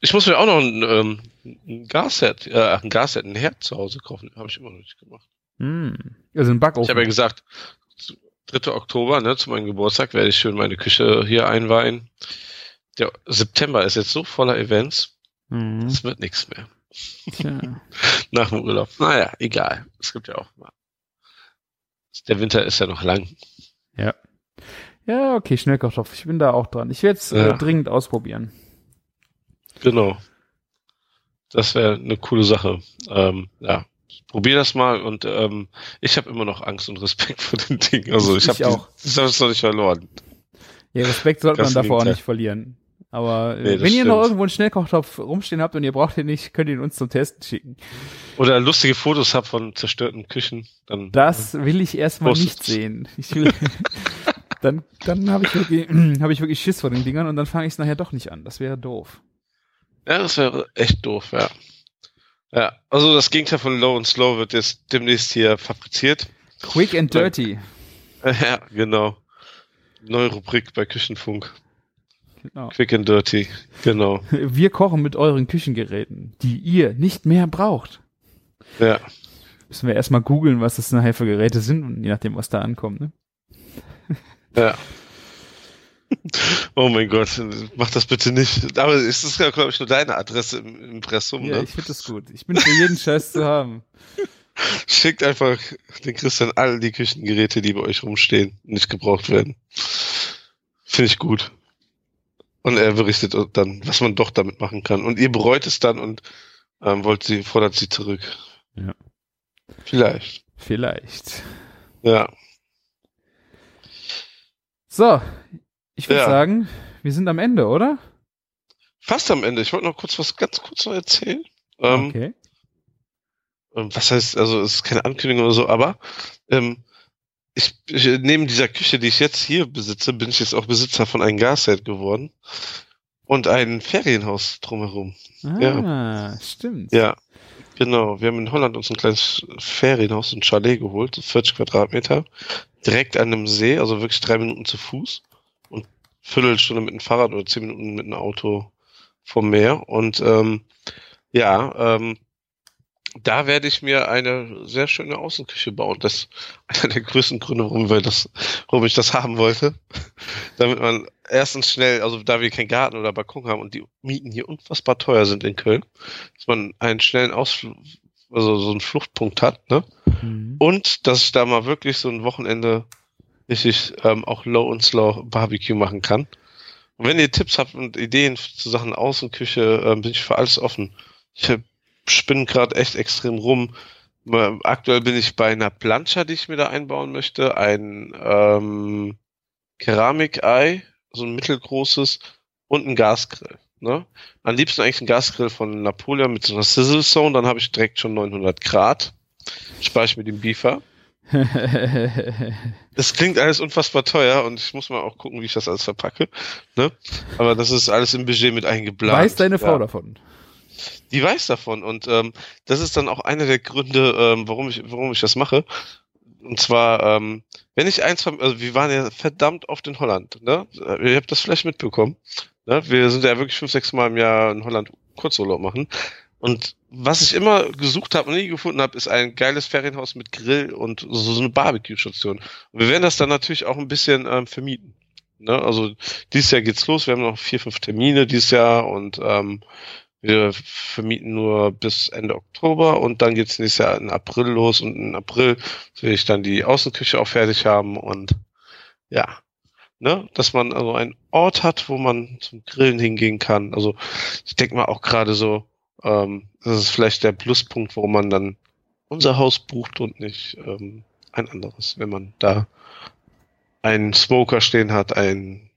Ja. Ich muss mir auch noch ein, ähm, ein Gasherd, äh, ein Gasherd, ein Herd zu Hause kaufen. Habe ich immer noch nicht gemacht. Hm. Also ein Backofen. Ich habe ja gesagt, zu- 3. Oktober, ne, zu meinem Geburtstag werde ich schön meine Küche hier einweihen. Der September ist jetzt so voller Events, Mhm. es wird nichts mehr. Tja. [LAUGHS] Nach dem Urlaub. Naja, egal. Es gibt ja auch mal. Der Winter ist ja noch lang. Ja, okay, Schnellkochtopf. Ich bin da auch dran. Ich werde es Ja. äh, dringend ausprobieren. Genau. Das wäre eine coole Sache. Ähm, ja, probier das mal und ähm, ich habe immer noch Angst und Respekt [LAUGHS] vor den Dingen. Also ich, Ich habe auch. Ich habe es noch nicht verloren. Ja, Respekt sollte man davor auch nicht verlieren. Aber äh, Nee, wenn ihr noch stimmt. irgendwo einen Schnellkochtopf rumstehen habt und ihr braucht ihn nicht, könnt ihr ihn uns zum Testen schicken. Oder lustige Fotos habt von zerstörten Küchen, dann Das will ich erstmal nicht sehen. Will, [LAUGHS] [LAUGHS] dann dann habe ich, wirklich, [CLEARS THROAT] hab ich wirklich Schiss vor den Dingern und dann fange ich es nachher doch nicht an. Das wäre doof. Ja, das wäre echt doof, ja. Ja, also das Gegenteil von Low und Slow wird jetzt demnächst hier fabriziert. Quick and dirty. [LAUGHS] Ja, genau. Neue Rubrik bei Küchenfunk. Genau. Quick and Dirty. Genau. [LAUGHS] Wir kochen mit euren Küchengeräten, die ihr nicht mehr braucht. Ja. Müssen wir erstmal googeln, was das nachher für Geräte sind und je nachdem, was da ankommt. Ne? Ja. [LAUGHS] [LAUGHS] Oh mein Gott, mach das bitte nicht. Aber es ist ja, glaube ich, nur deine Adresse im Impressum, Ja, ne? ich finde das gut. Ich bin für jeden Scheiß zu haben. [LAUGHS] Schickt einfach den Christian all die Küchengeräte, die bei euch rumstehen und nicht gebraucht werden. Finde ich gut. Und er berichtet dann, was man doch damit machen kann. Und ihr bereut es dann und ähm, wollt sie, fordert sie zurück. Ja. Vielleicht. Vielleicht. Ja. So, ich würde Ja. sagen, wir sind am Ende, oder? Fast am Ende. Ich wollte noch kurz was ganz kurz noch erzählen. Ähm, okay. ähm, was heißt, also es ist keine Ankündigung oder so, aber ähm, ich, ich, neben dieser Küche, die ich jetzt hier besitze, bin ich jetzt auch Besitzer von einem Gasherd geworden und ein Ferienhaus drumherum. Ah, Ja. stimmt. Ja, genau. Wir haben in Holland uns ein kleines Ferienhaus, ein Chalet geholt, so 40 Quadratmeter, direkt an einem See, also wirklich drei Minuten zu Fuß Viertelstunde mit dem Fahrrad oder zehn Minuten mit dem Auto vom Meer. Und ähm, ja, ähm, da werde ich mir eine sehr schöne Außenküche bauen. Das ist [LAUGHS] einer der größten Gründe, warum wir das, warum ich das haben wollte. [LAUGHS] Damit man erstens schnell, also da wir keinen Garten oder Balkon haben und die Mieten hier unfassbar teuer sind in Köln, dass man einen schnellen Ausflug, also so einen Fluchtpunkt hat, ne? Mhm. Und dass ich da mal wirklich so ein Wochenende richtig ähm, auch Low und Slow Barbecue machen kann. Und wenn ihr Tipps habt und Ideen zu Sachen Außenküche, ähm, bin ich für alles offen. Ich äh, spinne gerade echt extrem rum. Mal- Aktuell bin ich bei einer Plancha, die ich mir da einbauen möchte. Ein ähm, Keramikei, so ein mittelgroßes und ein Gasgrill. Ne? Am liebsten eigentlich ein Gasgrill von Napoleon mit so einer Sizzle Zone, dann habe ich direkt schon 900 Grad. Spare ich mir den Beefer. [LAUGHS] Das klingt alles unfassbar teuer und ich muss mal auch gucken, wie ich das alles verpacke. Ne? Aber das ist alles im Budget mit eingeplant. Weiß deine Frau ja. davon? Die weiß davon und ähm, das ist dann auch einer der Gründe, ähm, warum ich, warum ich das mache. Und zwar, ähm, wenn ich eins, also wir waren ja verdammt oft in Holland, ne? Ihr habt das vielleicht mitbekommen. Ne? Wir sind ja wirklich fünf, sechs Mal im Jahr in Holland Kurzurlaub machen. Und was ich immer gesucht habe und nie gefunden habe, ist ein geiles Ferienhaus mit Grill und so, eine Barbecue-Station. Und wir werden das dann natürlich auch ein bisschen ähm, vermieten. Ne? Also dieses Jahr geht's los. Wir haben noch vier, fünf Termine dieses Jahr und ähm, wir vermieten nur bis Ende Oktober und dann geht's nächstes Jahr in April los und in April will ich dann die Außenküche auch fertig haben und ja, ne, dass man also einen Ort hat, wo man zum Grillen hingehen kann. Also ich denke mal auch gerade so, ähm, das ist vielleicht der Pluspunkt, warum man dann unser Haus bucht und nicht ähm, ein anderes, wenn man da einen Smoker stehen hat, ein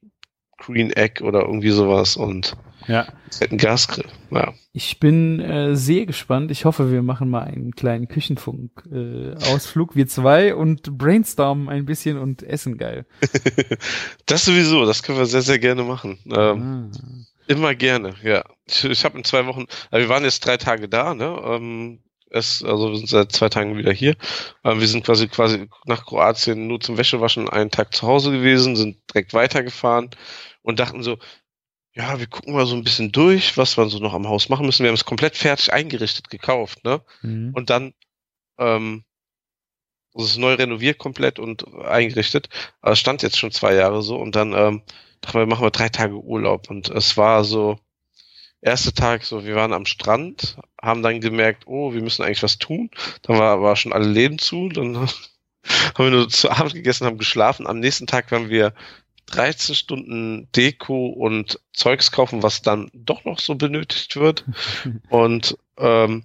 Green Egg oder irgendwie sowas und Ja. halt einen Gasgrill. Ja. Ich bin äh, sehr gespannt. Ich hoffe, wir machen mal einen kleinen Küchenfunk-Ausflug, äh, wir zwei, und brainstormen ein bisschen und essen geil. [LAUGHS] Das sowieso, das können wir sehr, sehr gerne machen. Ähm, Ah. Immer gerne, ja. Ich, ich habe in zwei Wochen, also wir waren jetzt drei Tage da, ne? Ähm, es, also wir sind seit zwei Tagen wieder hier. Ähm, wir sind quasi quasi nach Kroatien nur zum Wäschewaschen einen Tag zu Hause gewesen, sind direkt weitergefahren und dachten so, ja, wir gucken mal so ein bisschen durch, was wir so noch am Haus machen müssen. Wir haben es komplett fertig eingerichtet gekauft, ne? Mhm. Und dann, ähm, es ist neu renoviert komplett und eingerichtet. Aber es stand jetzt schon zwei Jahre so und dann ähm, wir, machen wir drei Tage Urlaub. Und es war so, erster Tag so, wir waren am Strand, haben dann gemerkt, oh, wir müssen eigentlich was tun. Dann war, war schon alle Läden zu, dann [LAUGHS] haben wir nur zu Abend gegessen, haben geschlafen. Am nächsten Tag waren wir 13 Stunden Deko und Zeugs kaufen, was dann doch noch so benötigt wird. [LAUGHS] Und ähm,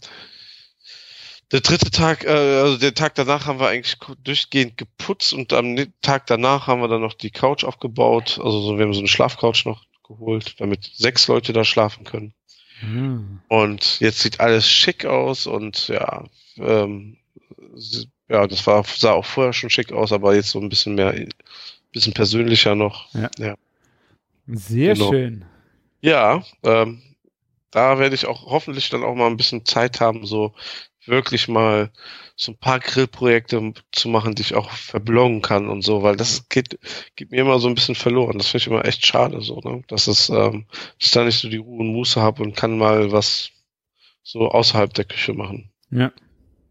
der dritte Tag, äh, also der Tag danach haben wir eigentlich durchgehend geputzt und am Tag danach haben wir dann noch die Couch aufgebaut. Also so, wir haben so eine Schlafcouch noch geholt, damit sechs Leute da schlafen können. Mhm. Und jetzt sieht alles schick aus und ja, ähm, ja, das war, sah auch vorher schon schick aus, aber jetzt so ein bisschen mehr, bisschen persönlicher noch. Sehr Genau. schön. Ja, ähm, da werde ich auch hoffentlich dann auch mal ein bisschen Zeit haben, so wirklich mal so ein paar Grillprojekte zu machen, die ich auch verbloggen kann und so, weil das geht, geht mir immer so ein bisschen verloren. Das finde ich immer echt schade, so, ne? Dass es, ähm, dass ich da nicht so die Ruhe und Muße habe und kann mal was so außerhalb der Küche machen. Ja.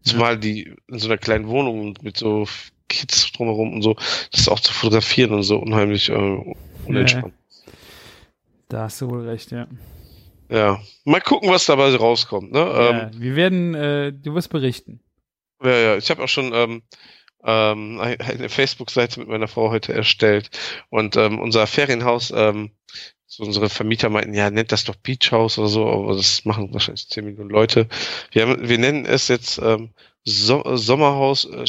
Zumal die in so einer kleinen Wohnung mit so Kids drumherum und so, das auch zu fotografieren und so unheimlich äh, unentspannt. Da hast du wohl recht, ja. Ja. Mal gucken, was dabei rauskommt, ne? ja Ähm, wir werden, äh, du wirst berichten. ja, ja, ich habe auch schon ähm, ähm, ein- eine Facebook-Seite mit meiner Frau heute erstellt und ähm, unser Ferienhaus, ähm, so unsere Vermieter meinten, ja, nennt das doch Beach House oder so, aber das machen wahrscheinlich 10 Millionen Leute. Wir, haben, wir nennen es jetzt ähm, so Sommerhaus äh,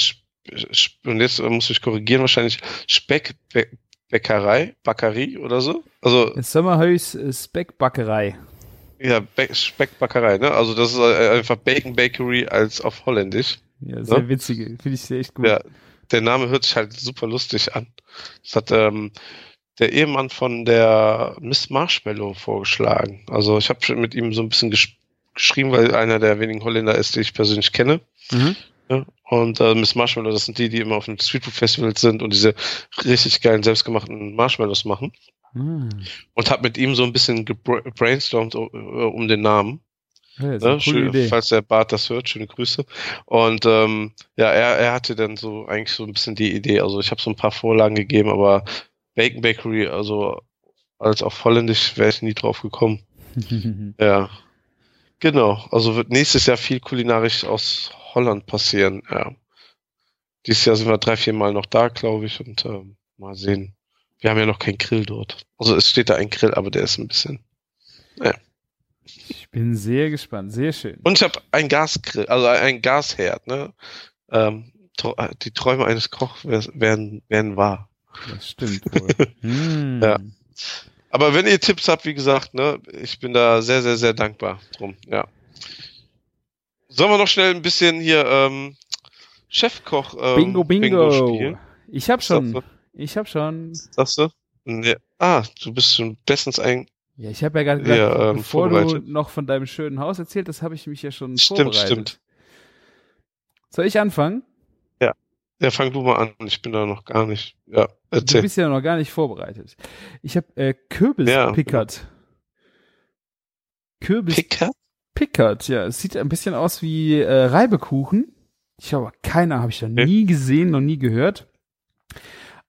und jetzt äh, muss ich korrigieren, wahrscheinlich Speckbäckerei, Backerie oder so. Also Sommerhaus Speckbackerei. Ja, Speckbackerei, ne? Also das ist äh, einfach Bacon Bakery als auf Holländisch. Ja, sehr witzige. Finde ich sehr echt gut. Ja, der Name hört sich halt super lustig an. Das hat ähm, der Ehemann von der Miss Marshmallow vorgeschlagen. Also ich habe mit ihm so ein bisschen gesch geschrieben, weil einer der wenigen Holländer ist, die ich persönlich kenne. Mhm. Ja, und äh, Miss Marshmallow, das sind die, die immer auf den Streetfood Festivals sind und diese richtig geilen selbstgemachten Marshmallows machen. Ah. Und habe mit ihm so ein bisschen gebrainstormt um, um den Namen. Ja, Ne? Schön, falls der Bart das hört, schöne Grüße. Und ähm, ja, er, er hatte dann so eigentlich so ein bisschen die Idee. Also ich habe so ein paar Vorlagen gegeben, aber Bacon Bakery, also als auf Holländisch wäre ich nie drauf gekommen. [LAUGHS] Ja. Genau. Also wird nächstes Jahr viel kulinarisch aus Holland passieren. Ja. Dieses Jahr sind wir drei, vier Mal noch da, glaube ich, und ähm, mal sehen. Wir haben ja noch keinen Grill dort. Also es steht da ein Grill, aber der ist ein bisschen. Ich bin sehr gespannt. Sehr schön. Und ich habe ein Gasgrill, also ein Gasherd, ne? Ähm, die Träume eines Kochs werden, werden wahr. Das stimmt wohl. [LAUGHS] Hm. Ja. Aber wenn ihr Tipps habt, wie gesagt, ne, ich bin da sehr, sehr, sehr dankbar drum, ja. Sollen wir noch schnell ein bisschen hier ähm, Chefkoch ähm, Bingo, bingo. spielen? Ich hab schon. Ich hab schon. Sagst du? Nee. Ah, du bist schon bestens ein. Ja, ich habe ja gerade gesagt, Ja, ähm, bevor du noch von deinem schönen Haus erzählt hast, habe ich mich ja schon Stimmt, vorbereitet. stimmt. Soll ich anfangen? Ja, fang du mal an. Ich bin da noch gar nicht. Ja, Du erzähl. bist ja noch gar nicht vorbereitet. Ich habe äh, Kürbis Ja. pickert. Kürbis Picker? pickert, ja. Es sieht ein bisschen aus wie äh, Reibekuchen. Ich habe keiner, habe ich da Okay. nie gesehen, noch nie gehört.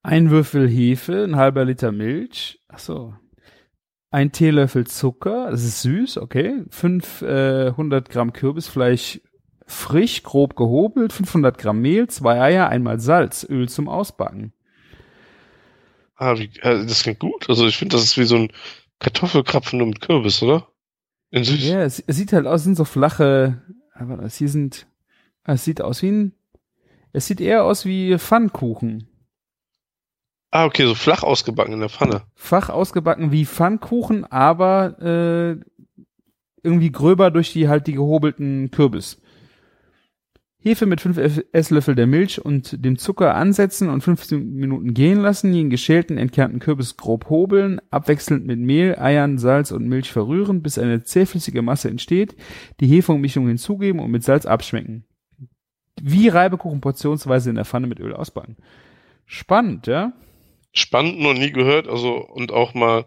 Ein Würfel Hefe, ein halber Liter Milch. Ach so. Ein Teelöffel Zucker, das ist süß, okay. 500 Gramm Kürbisfleisch frisch, grob gehobelt, 500 Gramm Mehl, zwei Eier, einmal Salz, Öl zum Ausbacken. Ah, wie, äh, das klingt gut. Also ich finde, das ist wie so ein Kartoffelkrapfen nur mit Kürbis, oder? In süß. Ja, es, es sieht halt aus, es sind so flache, aber das hier sind, es sieht aus wie ein, es sieht eher aus wie Pfannkuchen. Ah, okay, so flach ausgebacken in der Pfanne. Fach ausgebacken wie Pfannkuchen, aber äh, irgendwie gröber durch die halt die gehobelten Kürbis. Hefe mit 5 Esslöffel der Milch und dem Zucker ansetzen und 15 Minuten gehen lassen, den geschälten, entkernten Kürbis grob hobeln, abwechselnd mit Mehl, Eiern, Salz und Milch verrühren, bis eine zähflüssige Masse entsteht, die Hefeummischung hinzugeben und mit Salz abschmecken. Wie Reibekuchen portionsweise in der Pfanne mit Öl ausbacken. Spannend, ja? Spannend, noch nie gehört. Also, und auch mal,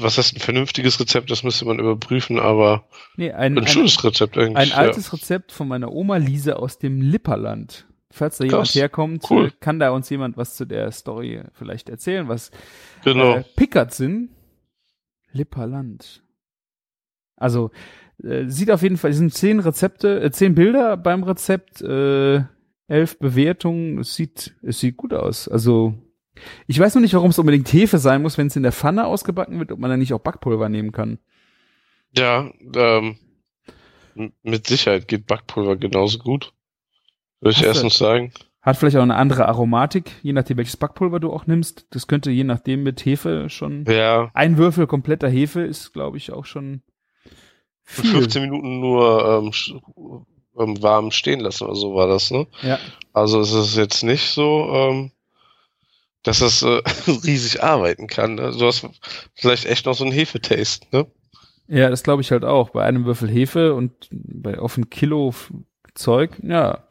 was heißt ein vernünftiges Rezept, das müsste man überprüfen, aber Nee, ein, ein ein, schönes Rezept eigentlich. Ein ja. altes Rezept von meiner Oma Lise aus dem Lipperland. Falls da jemand Krass, herkommt, cool. kann da uns jemand was zu der Story vielleicht erzählen, was Genau. äh, Pickert sind. Lipperland. Also, äh, sieht auf jeden Fall, es sind zehn Rezepte, äh, zehn Bilder beim Rezept, äh, elf Bewertungen. Es sieht, es sieht gut aus. Also, ich weiß noch nicht, warum es unbedingt Hefe sein muss, wenn es in der Pfanne ausgebacken wird, ob man da nicht auch Backpulver nehmen kann. Ja, ähm, mit Sicherheit geht Backpulver genauso gut. Würde ich erstens sagen. Hat vielleicht auch eine andere Aromatik, je nachdem welches Backpulver du auch nimmst. Das könnte je nachdem mit Hefe schon. Ja, Ein Würfel kompletter Hefe ist, glaube ich, auch schon für viel. 15 Minuten nur ähm, ähm, warm stehen lassen oder so war das, ne? Ja. Also es ist jetzt nicht so, ähm, dass das äh, [LAUGHS] riesig arbeiten kann. Ne? Du hast vielleicht echt noch so einen Hefetaste, ne? ja, das glaube ich halt auch. Bei einem Würfel Hefe und bei auf ein Kilo Zeug, ja.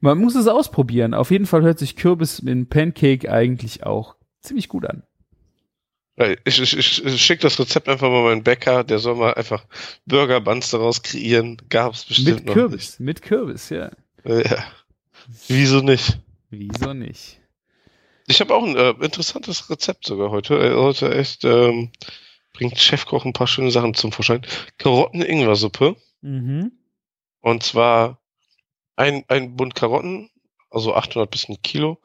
Man muss es ausprobieren. Auf jeden Fall hört sich Kürbis in Pancake eigentlich auch ziemlich gut an. Ich, ich, ich, schicke das Rezept einfach mal meinen Bäcker, der soll mal einfach Burger Buns daraus kreieren. Gab's bestimmt Mit noch Kürbis, mit Kürbis, ja. nicht. Ja. Wieso nicht? Wieso nicht? Ich habe auch ein äh, interessantes Rezept sogar heute. Äh, heute echt ähm, bringt Chefkoch ein paar schöne Sachen zum Vorschein. Karotten-Ingwer-Suppe. Mhm. Und zwar ein, ein Bund Karotten, also 800 bis ein Kilo,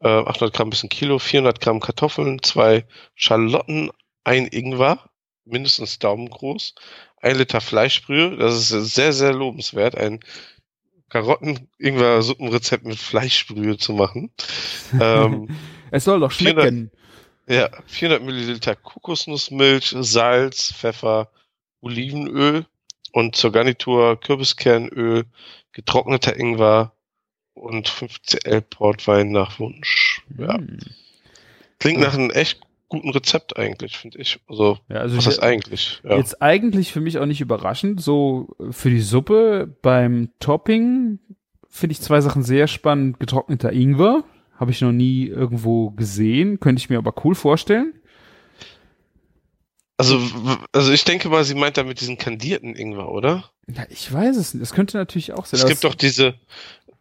äh, 800 Gramm bis ein Kilo, 400 Gramm Kartoffeln, zwei Schalotten, ein Ingwer, mindestens daumengroß, ein Liter Fleischbrühe, das ist sehr, sehr lobenswert, ein Karotten-Ingwer-Suppenrezept mit Fleischbrühe zu machen. ähm, [LAUGHS] es soll doch 400 schmecken. ja, 400 Milliliter Kokosnussmilch, Salz, Pfeffer, Olivenöl und zur Garnitur Kürbiskernöl, getrockneter Ingwer und 5cl Portwein nach Wunsch. Ja. Hm. Klingt nach einem echt guten Rezept eigentlich, finde ich. Also, Ja, also was ist eigentlich? Ja. Jetzt eigentlich für mich auch nicht überraschend. So äh, für die Suppe beim Topping finde ich zwei Sachen sehr spannend. Getrockneter Ingwer habe ich noch nie irgendwo gesehen, könnte ich mir aber cool vorstellen. Also, also ich denke mal, sie meint damit diesen kandierten Ingwer, oder? Ja, ich weiß es nicht. Das könnte natürlich auch sein. Es gibt doch diese,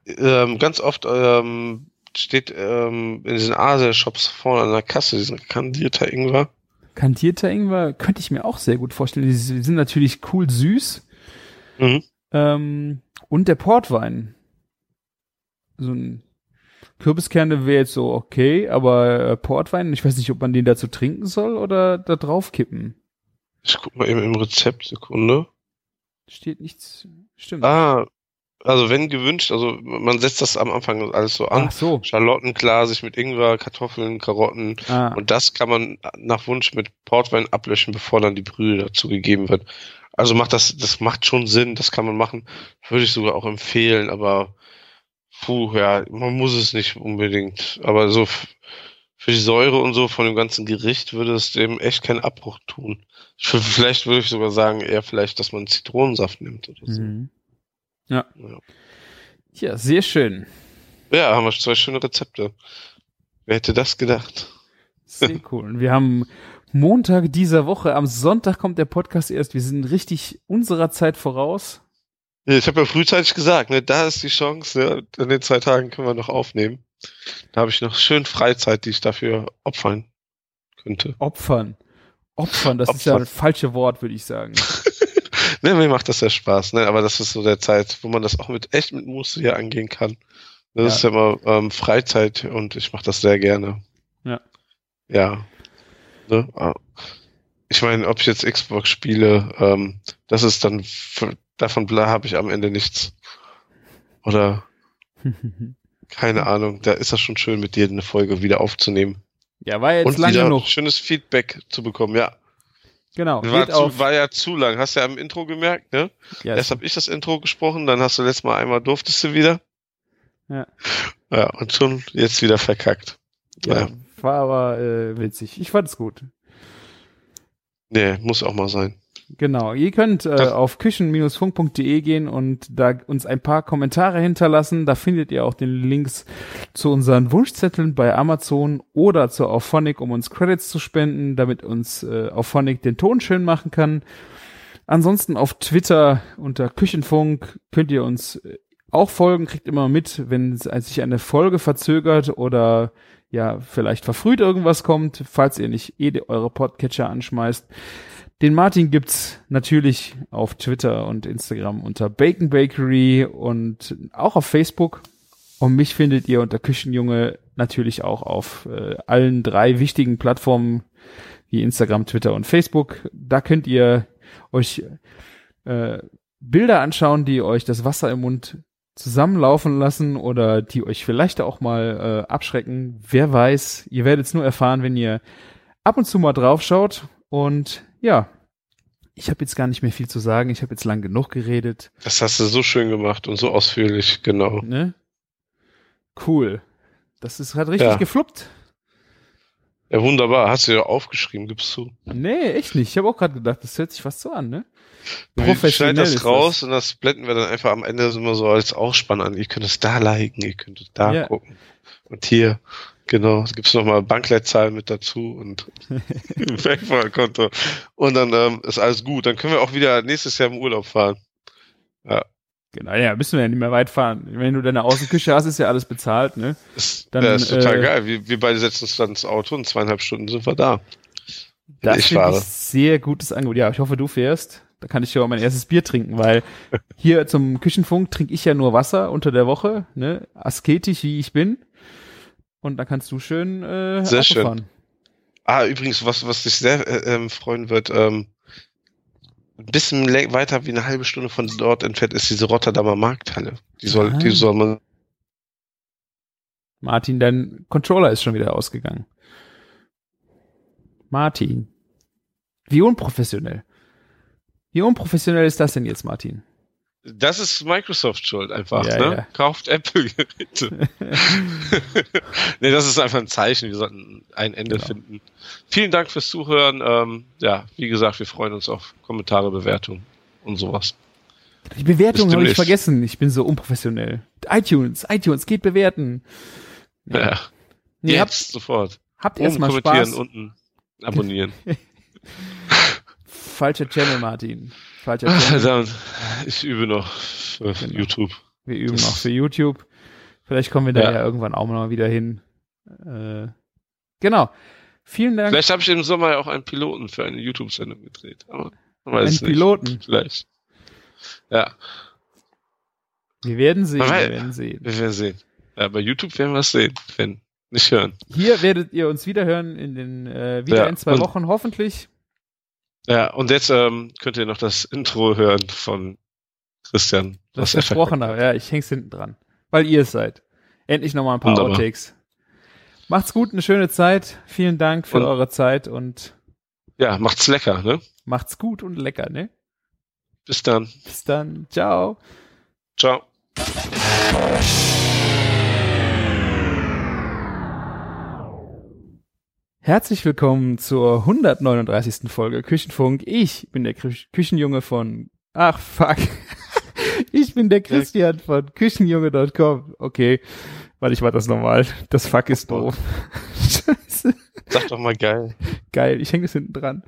ähm, ganz oft ähm, steht ähm, in diesen Asia-Shops vorne an der Kasse diesen kandierter Ingwer. kandierter Ingwer könnte ich mir auch sehr gut vorstellen. Die sind natürlich cool süß. Mhm. Ähm, und der Portwein. So ein Kürbiskerne wäre jetzt so okay, aber äh, Portwein, ich weiß nicht, ob man den dazu trinken soll oder da drauf kippen. Ich guck mal eben im Rezept, Sekunde. Steht nichts. Stimmt. Ah, also wenn gewünscht, also man setzt das am Anfang alles so an. Ach so. Schalotten klar, sich mit Ingwer, Kartoffeln, Karotten Ah, und das kann man nach Wunsch mit Portwein ablöschen, bevor dann die Brühe dazu gegeben wird. Also macht das, das macht schon Sinn, das kann man machen. Würde ich sogar auch empfehlen, aber puh, ja, man muss es nicht unbedingt. Aber so für die Säure und so von dem ganzen Gericht würde es dem echt keinen Abbruch tun. Wür- vielleicht würde ich sogar sagen, eher vielleicht, dass man Zitronensaft nimmt oder so. mhm. Ja. Ja. ja, sehr schön. Ja, haben wir zwei schöne Rezepte. Wer hätte das gedacht? Sehr [LAUGHS] cool. Und wir haben Montag dieser Woche, am Sonntag kommt der Podcast erst. Wir sind richtig unserer Zeit voraus. Ich habe ja frühzeitig gesagt, ne, da ist die Chance, ne, in den zwei Tagen können wir noch aufnehmen. Da habe ich noch schön Freizeit, die ich dafür opfern könnte. Opfern. Opfern, das ist ja Opfern. das falsche Wort, würde ich sagen. [LAUGHS] Ne, mir macht das ja Spaß, ne, aber das ist so der Zeit, wo man das auch mit echt mit Muße hier angehen kann. Das Ja. ist ja immer ähm, Freizeit und ich mache das sehr gerne. Ja. Ja. Ne? ah. Ich meine, ob ich jetzt Xbox spiele, ähm, das ist dann f- davon habe ich am Ende nichts. Oder [LAUGHS] keine Ahnung, da ist das schon schön, mit dir eine Folge wieder aufzunehmen. ja, war jetzt und lang wieder genug. schönes Feedback zu bekommen, ja. Genau. War, zu, war ja zu lang. Hast ja am Intro gemerkt, ne? Ja, Erst habe ich das Intro gesprochen, dann hast du letztes Mal einmal durftest du wieder. Ja. Ja, und schon jetzt wieder verkackt. ja, Ja. war aber äh, witzig. Ich fand es gut. Nee, muss auch mal sein. Genau. Ihr könnt äh, auf küchen-funk.de gehen und da uns ein paar Kommentare hinterlassen. Da findet ihr auch den Links zu unseren Wunschzetteln bei Amazon oder zu Auphonic, um uns Credits zu spenden, damit uns äh, Auphonic den Ton schön machen kann. Ansonsten auf Twitter unter Küchenfunk könnt ihr uns äh, auch folgen, kriegt immer mit, wenn sich eine Folge verzögert oder ja, vielleicht verfrüht irgendwas kommt, falls ihr nicht eh eure Podcatcher anschmeißt. Den Martin gibt's natürlich auf Twitter und Instagram unter Bacon Bakery und auch auf Facebook. Und mich findet ihr unter Küchenjunge natürlich auch auf äh, allen drei wichtigen Plattformen wie Instagram, Twitter und Facebook. Da könnt ihr euch äh, Bilder anschauen, die euch das Wasser im Mund zusammenlaufen lassen oder die euch vielleicht auch mal äh, abschrecken. Wer weiß, ihr werdet es nur erfahren, wenn ihr ab und zu mal draufschaut. Und ja, ich habe jetzt gar nicht mehr viel zu sagen. Ich habe jetzt lang genug geredet. Das hast du so schön gemacht und so ausführlich, genau. Ne? Cool. Das ist hat richtig Ja. gefluppt. Ja, wunderbar. Hast du ja aufgeschrieben, gibst du. Nee, echt nicht. Ich habe auch gerade gedacht, das hört sich fast so an, ne? Wir schneiden ist das raus und das blenden wir dann einfach am Ende immer so als Ausspann an. Ihr könnt es da liken, ihr könnt es da Ja. gucken. Und hier, genau, gibt's nochmal Bankleitzahl mit dazu und [LAUGHS] Wegfallkonto. Und dann ähm, ist alles gut. Dann können wir auch wieder nächstes Jahr im Urlaub fahren. Genau, ja, müssen wir ja nicht mehr weit fahren. Wenn du deine Außenküche hast, ist ja alles bezahlt, ne? Dann, ja, ist total äh, geil. Wir, wir beide setzen uns dann ins Auto und zweieinhalb Stunden sind wir da. Das ich fahre. sehr gutes Angebot. Ja, ich hoffe, du fährst. Da kann ich ja auch mein erstes Bier trinken, weil [LAUGHS] hier zum Küchenfunk trinke ich ja nur Wasser unter der Woche, ne? Asketisch wie ich bin. Und da kannst du schön äh, Sehr Auto schön. Ah, übrigens, was, was dich sehr äh, ähm, freuen wird, ähm, ein bisschen weiter wie eine halbe Stunde von dort entfernt ist diese Rotterdamer Markthalle. Die soll, Ah. die soll man, Martin, dein Controller ist schon wieder ausgegangen. Martin. Wie unprofessionell. Wie unprofessionell ist das denn jetzt, Martin? Das ist Microsoft schuld einfach, Ja, ne? ja. Kauft Apple-Geräte. [LAUGHS] nee, das ist einfach ein Zeichen. Wir sollten ein Ende Genau. finden. Vielen Dank fürs Zuhören. Ähm, ja, wie gesagt, wir freuen uns auf Kommentare, Bewertungen und sowas. Die Bewertung habe ich vergessen. Ich bin so unprofessionell. iTunes, iTunes, geht bewerten. Ja. Ja. Nee, habt, Jetzt sofort. habt erstmal kommentieren, Spaß. unten abonnieren. [LAUGHS] [LAUGHS] Falscher Channel, Martin. Channel. [LAUGHS] Dann, ich übe noch für Genau. YouTube. Wir üben noch für YouTube. Vielleicht kommen wir da Ja. ja, irgendwann auch mal wieder hin. Äh, genau. Vielen Dank. Vielleicht habe ich im Sommer ja auch einen Piloten für eine YouTube-Sendung gedreht. Aber man Einen es nicht. Piloten. Vielleicht. Ja, Wir werden sehen. Weiß- Wir werden sehen. wir werden sehen. Ja, bei YouTube werden wir es sehen. Wenn nicht hören. Hier werdet ihr uns wieder hören in den äh, wieder Ja, in zwei und- Wochen hoffentlich. Ja, und jetzt ähm, könnt ihr noch das Intro hören von Christian. Das er versprochen habe. Ja, ich häng's hinten dran. Weil ihr es seid. Endlich nochmal ein paar Wunderbar. Outtakes. Macht's gut, eine schöne Zeit. Vielen Dank für Und- eure Zeit und Ja, macht's lecker, ne? macht's gut und lecker, ne? Bis dann. Bis dann. Ciao. Ciao. Herzlich willkommen zur 139. Folge Küchenfunk. Ich bin der Kü Küchenjunge von. Ach, fuck. [LAUGHS] Ich bin der Christian von Küchenjunge.com. Okay. Warte, ich war das nochmal. Das Fuck ist doof. [LAUGHS] Scheiße. Sag doch mal geil. Geil. Ich hänge das hinten dran.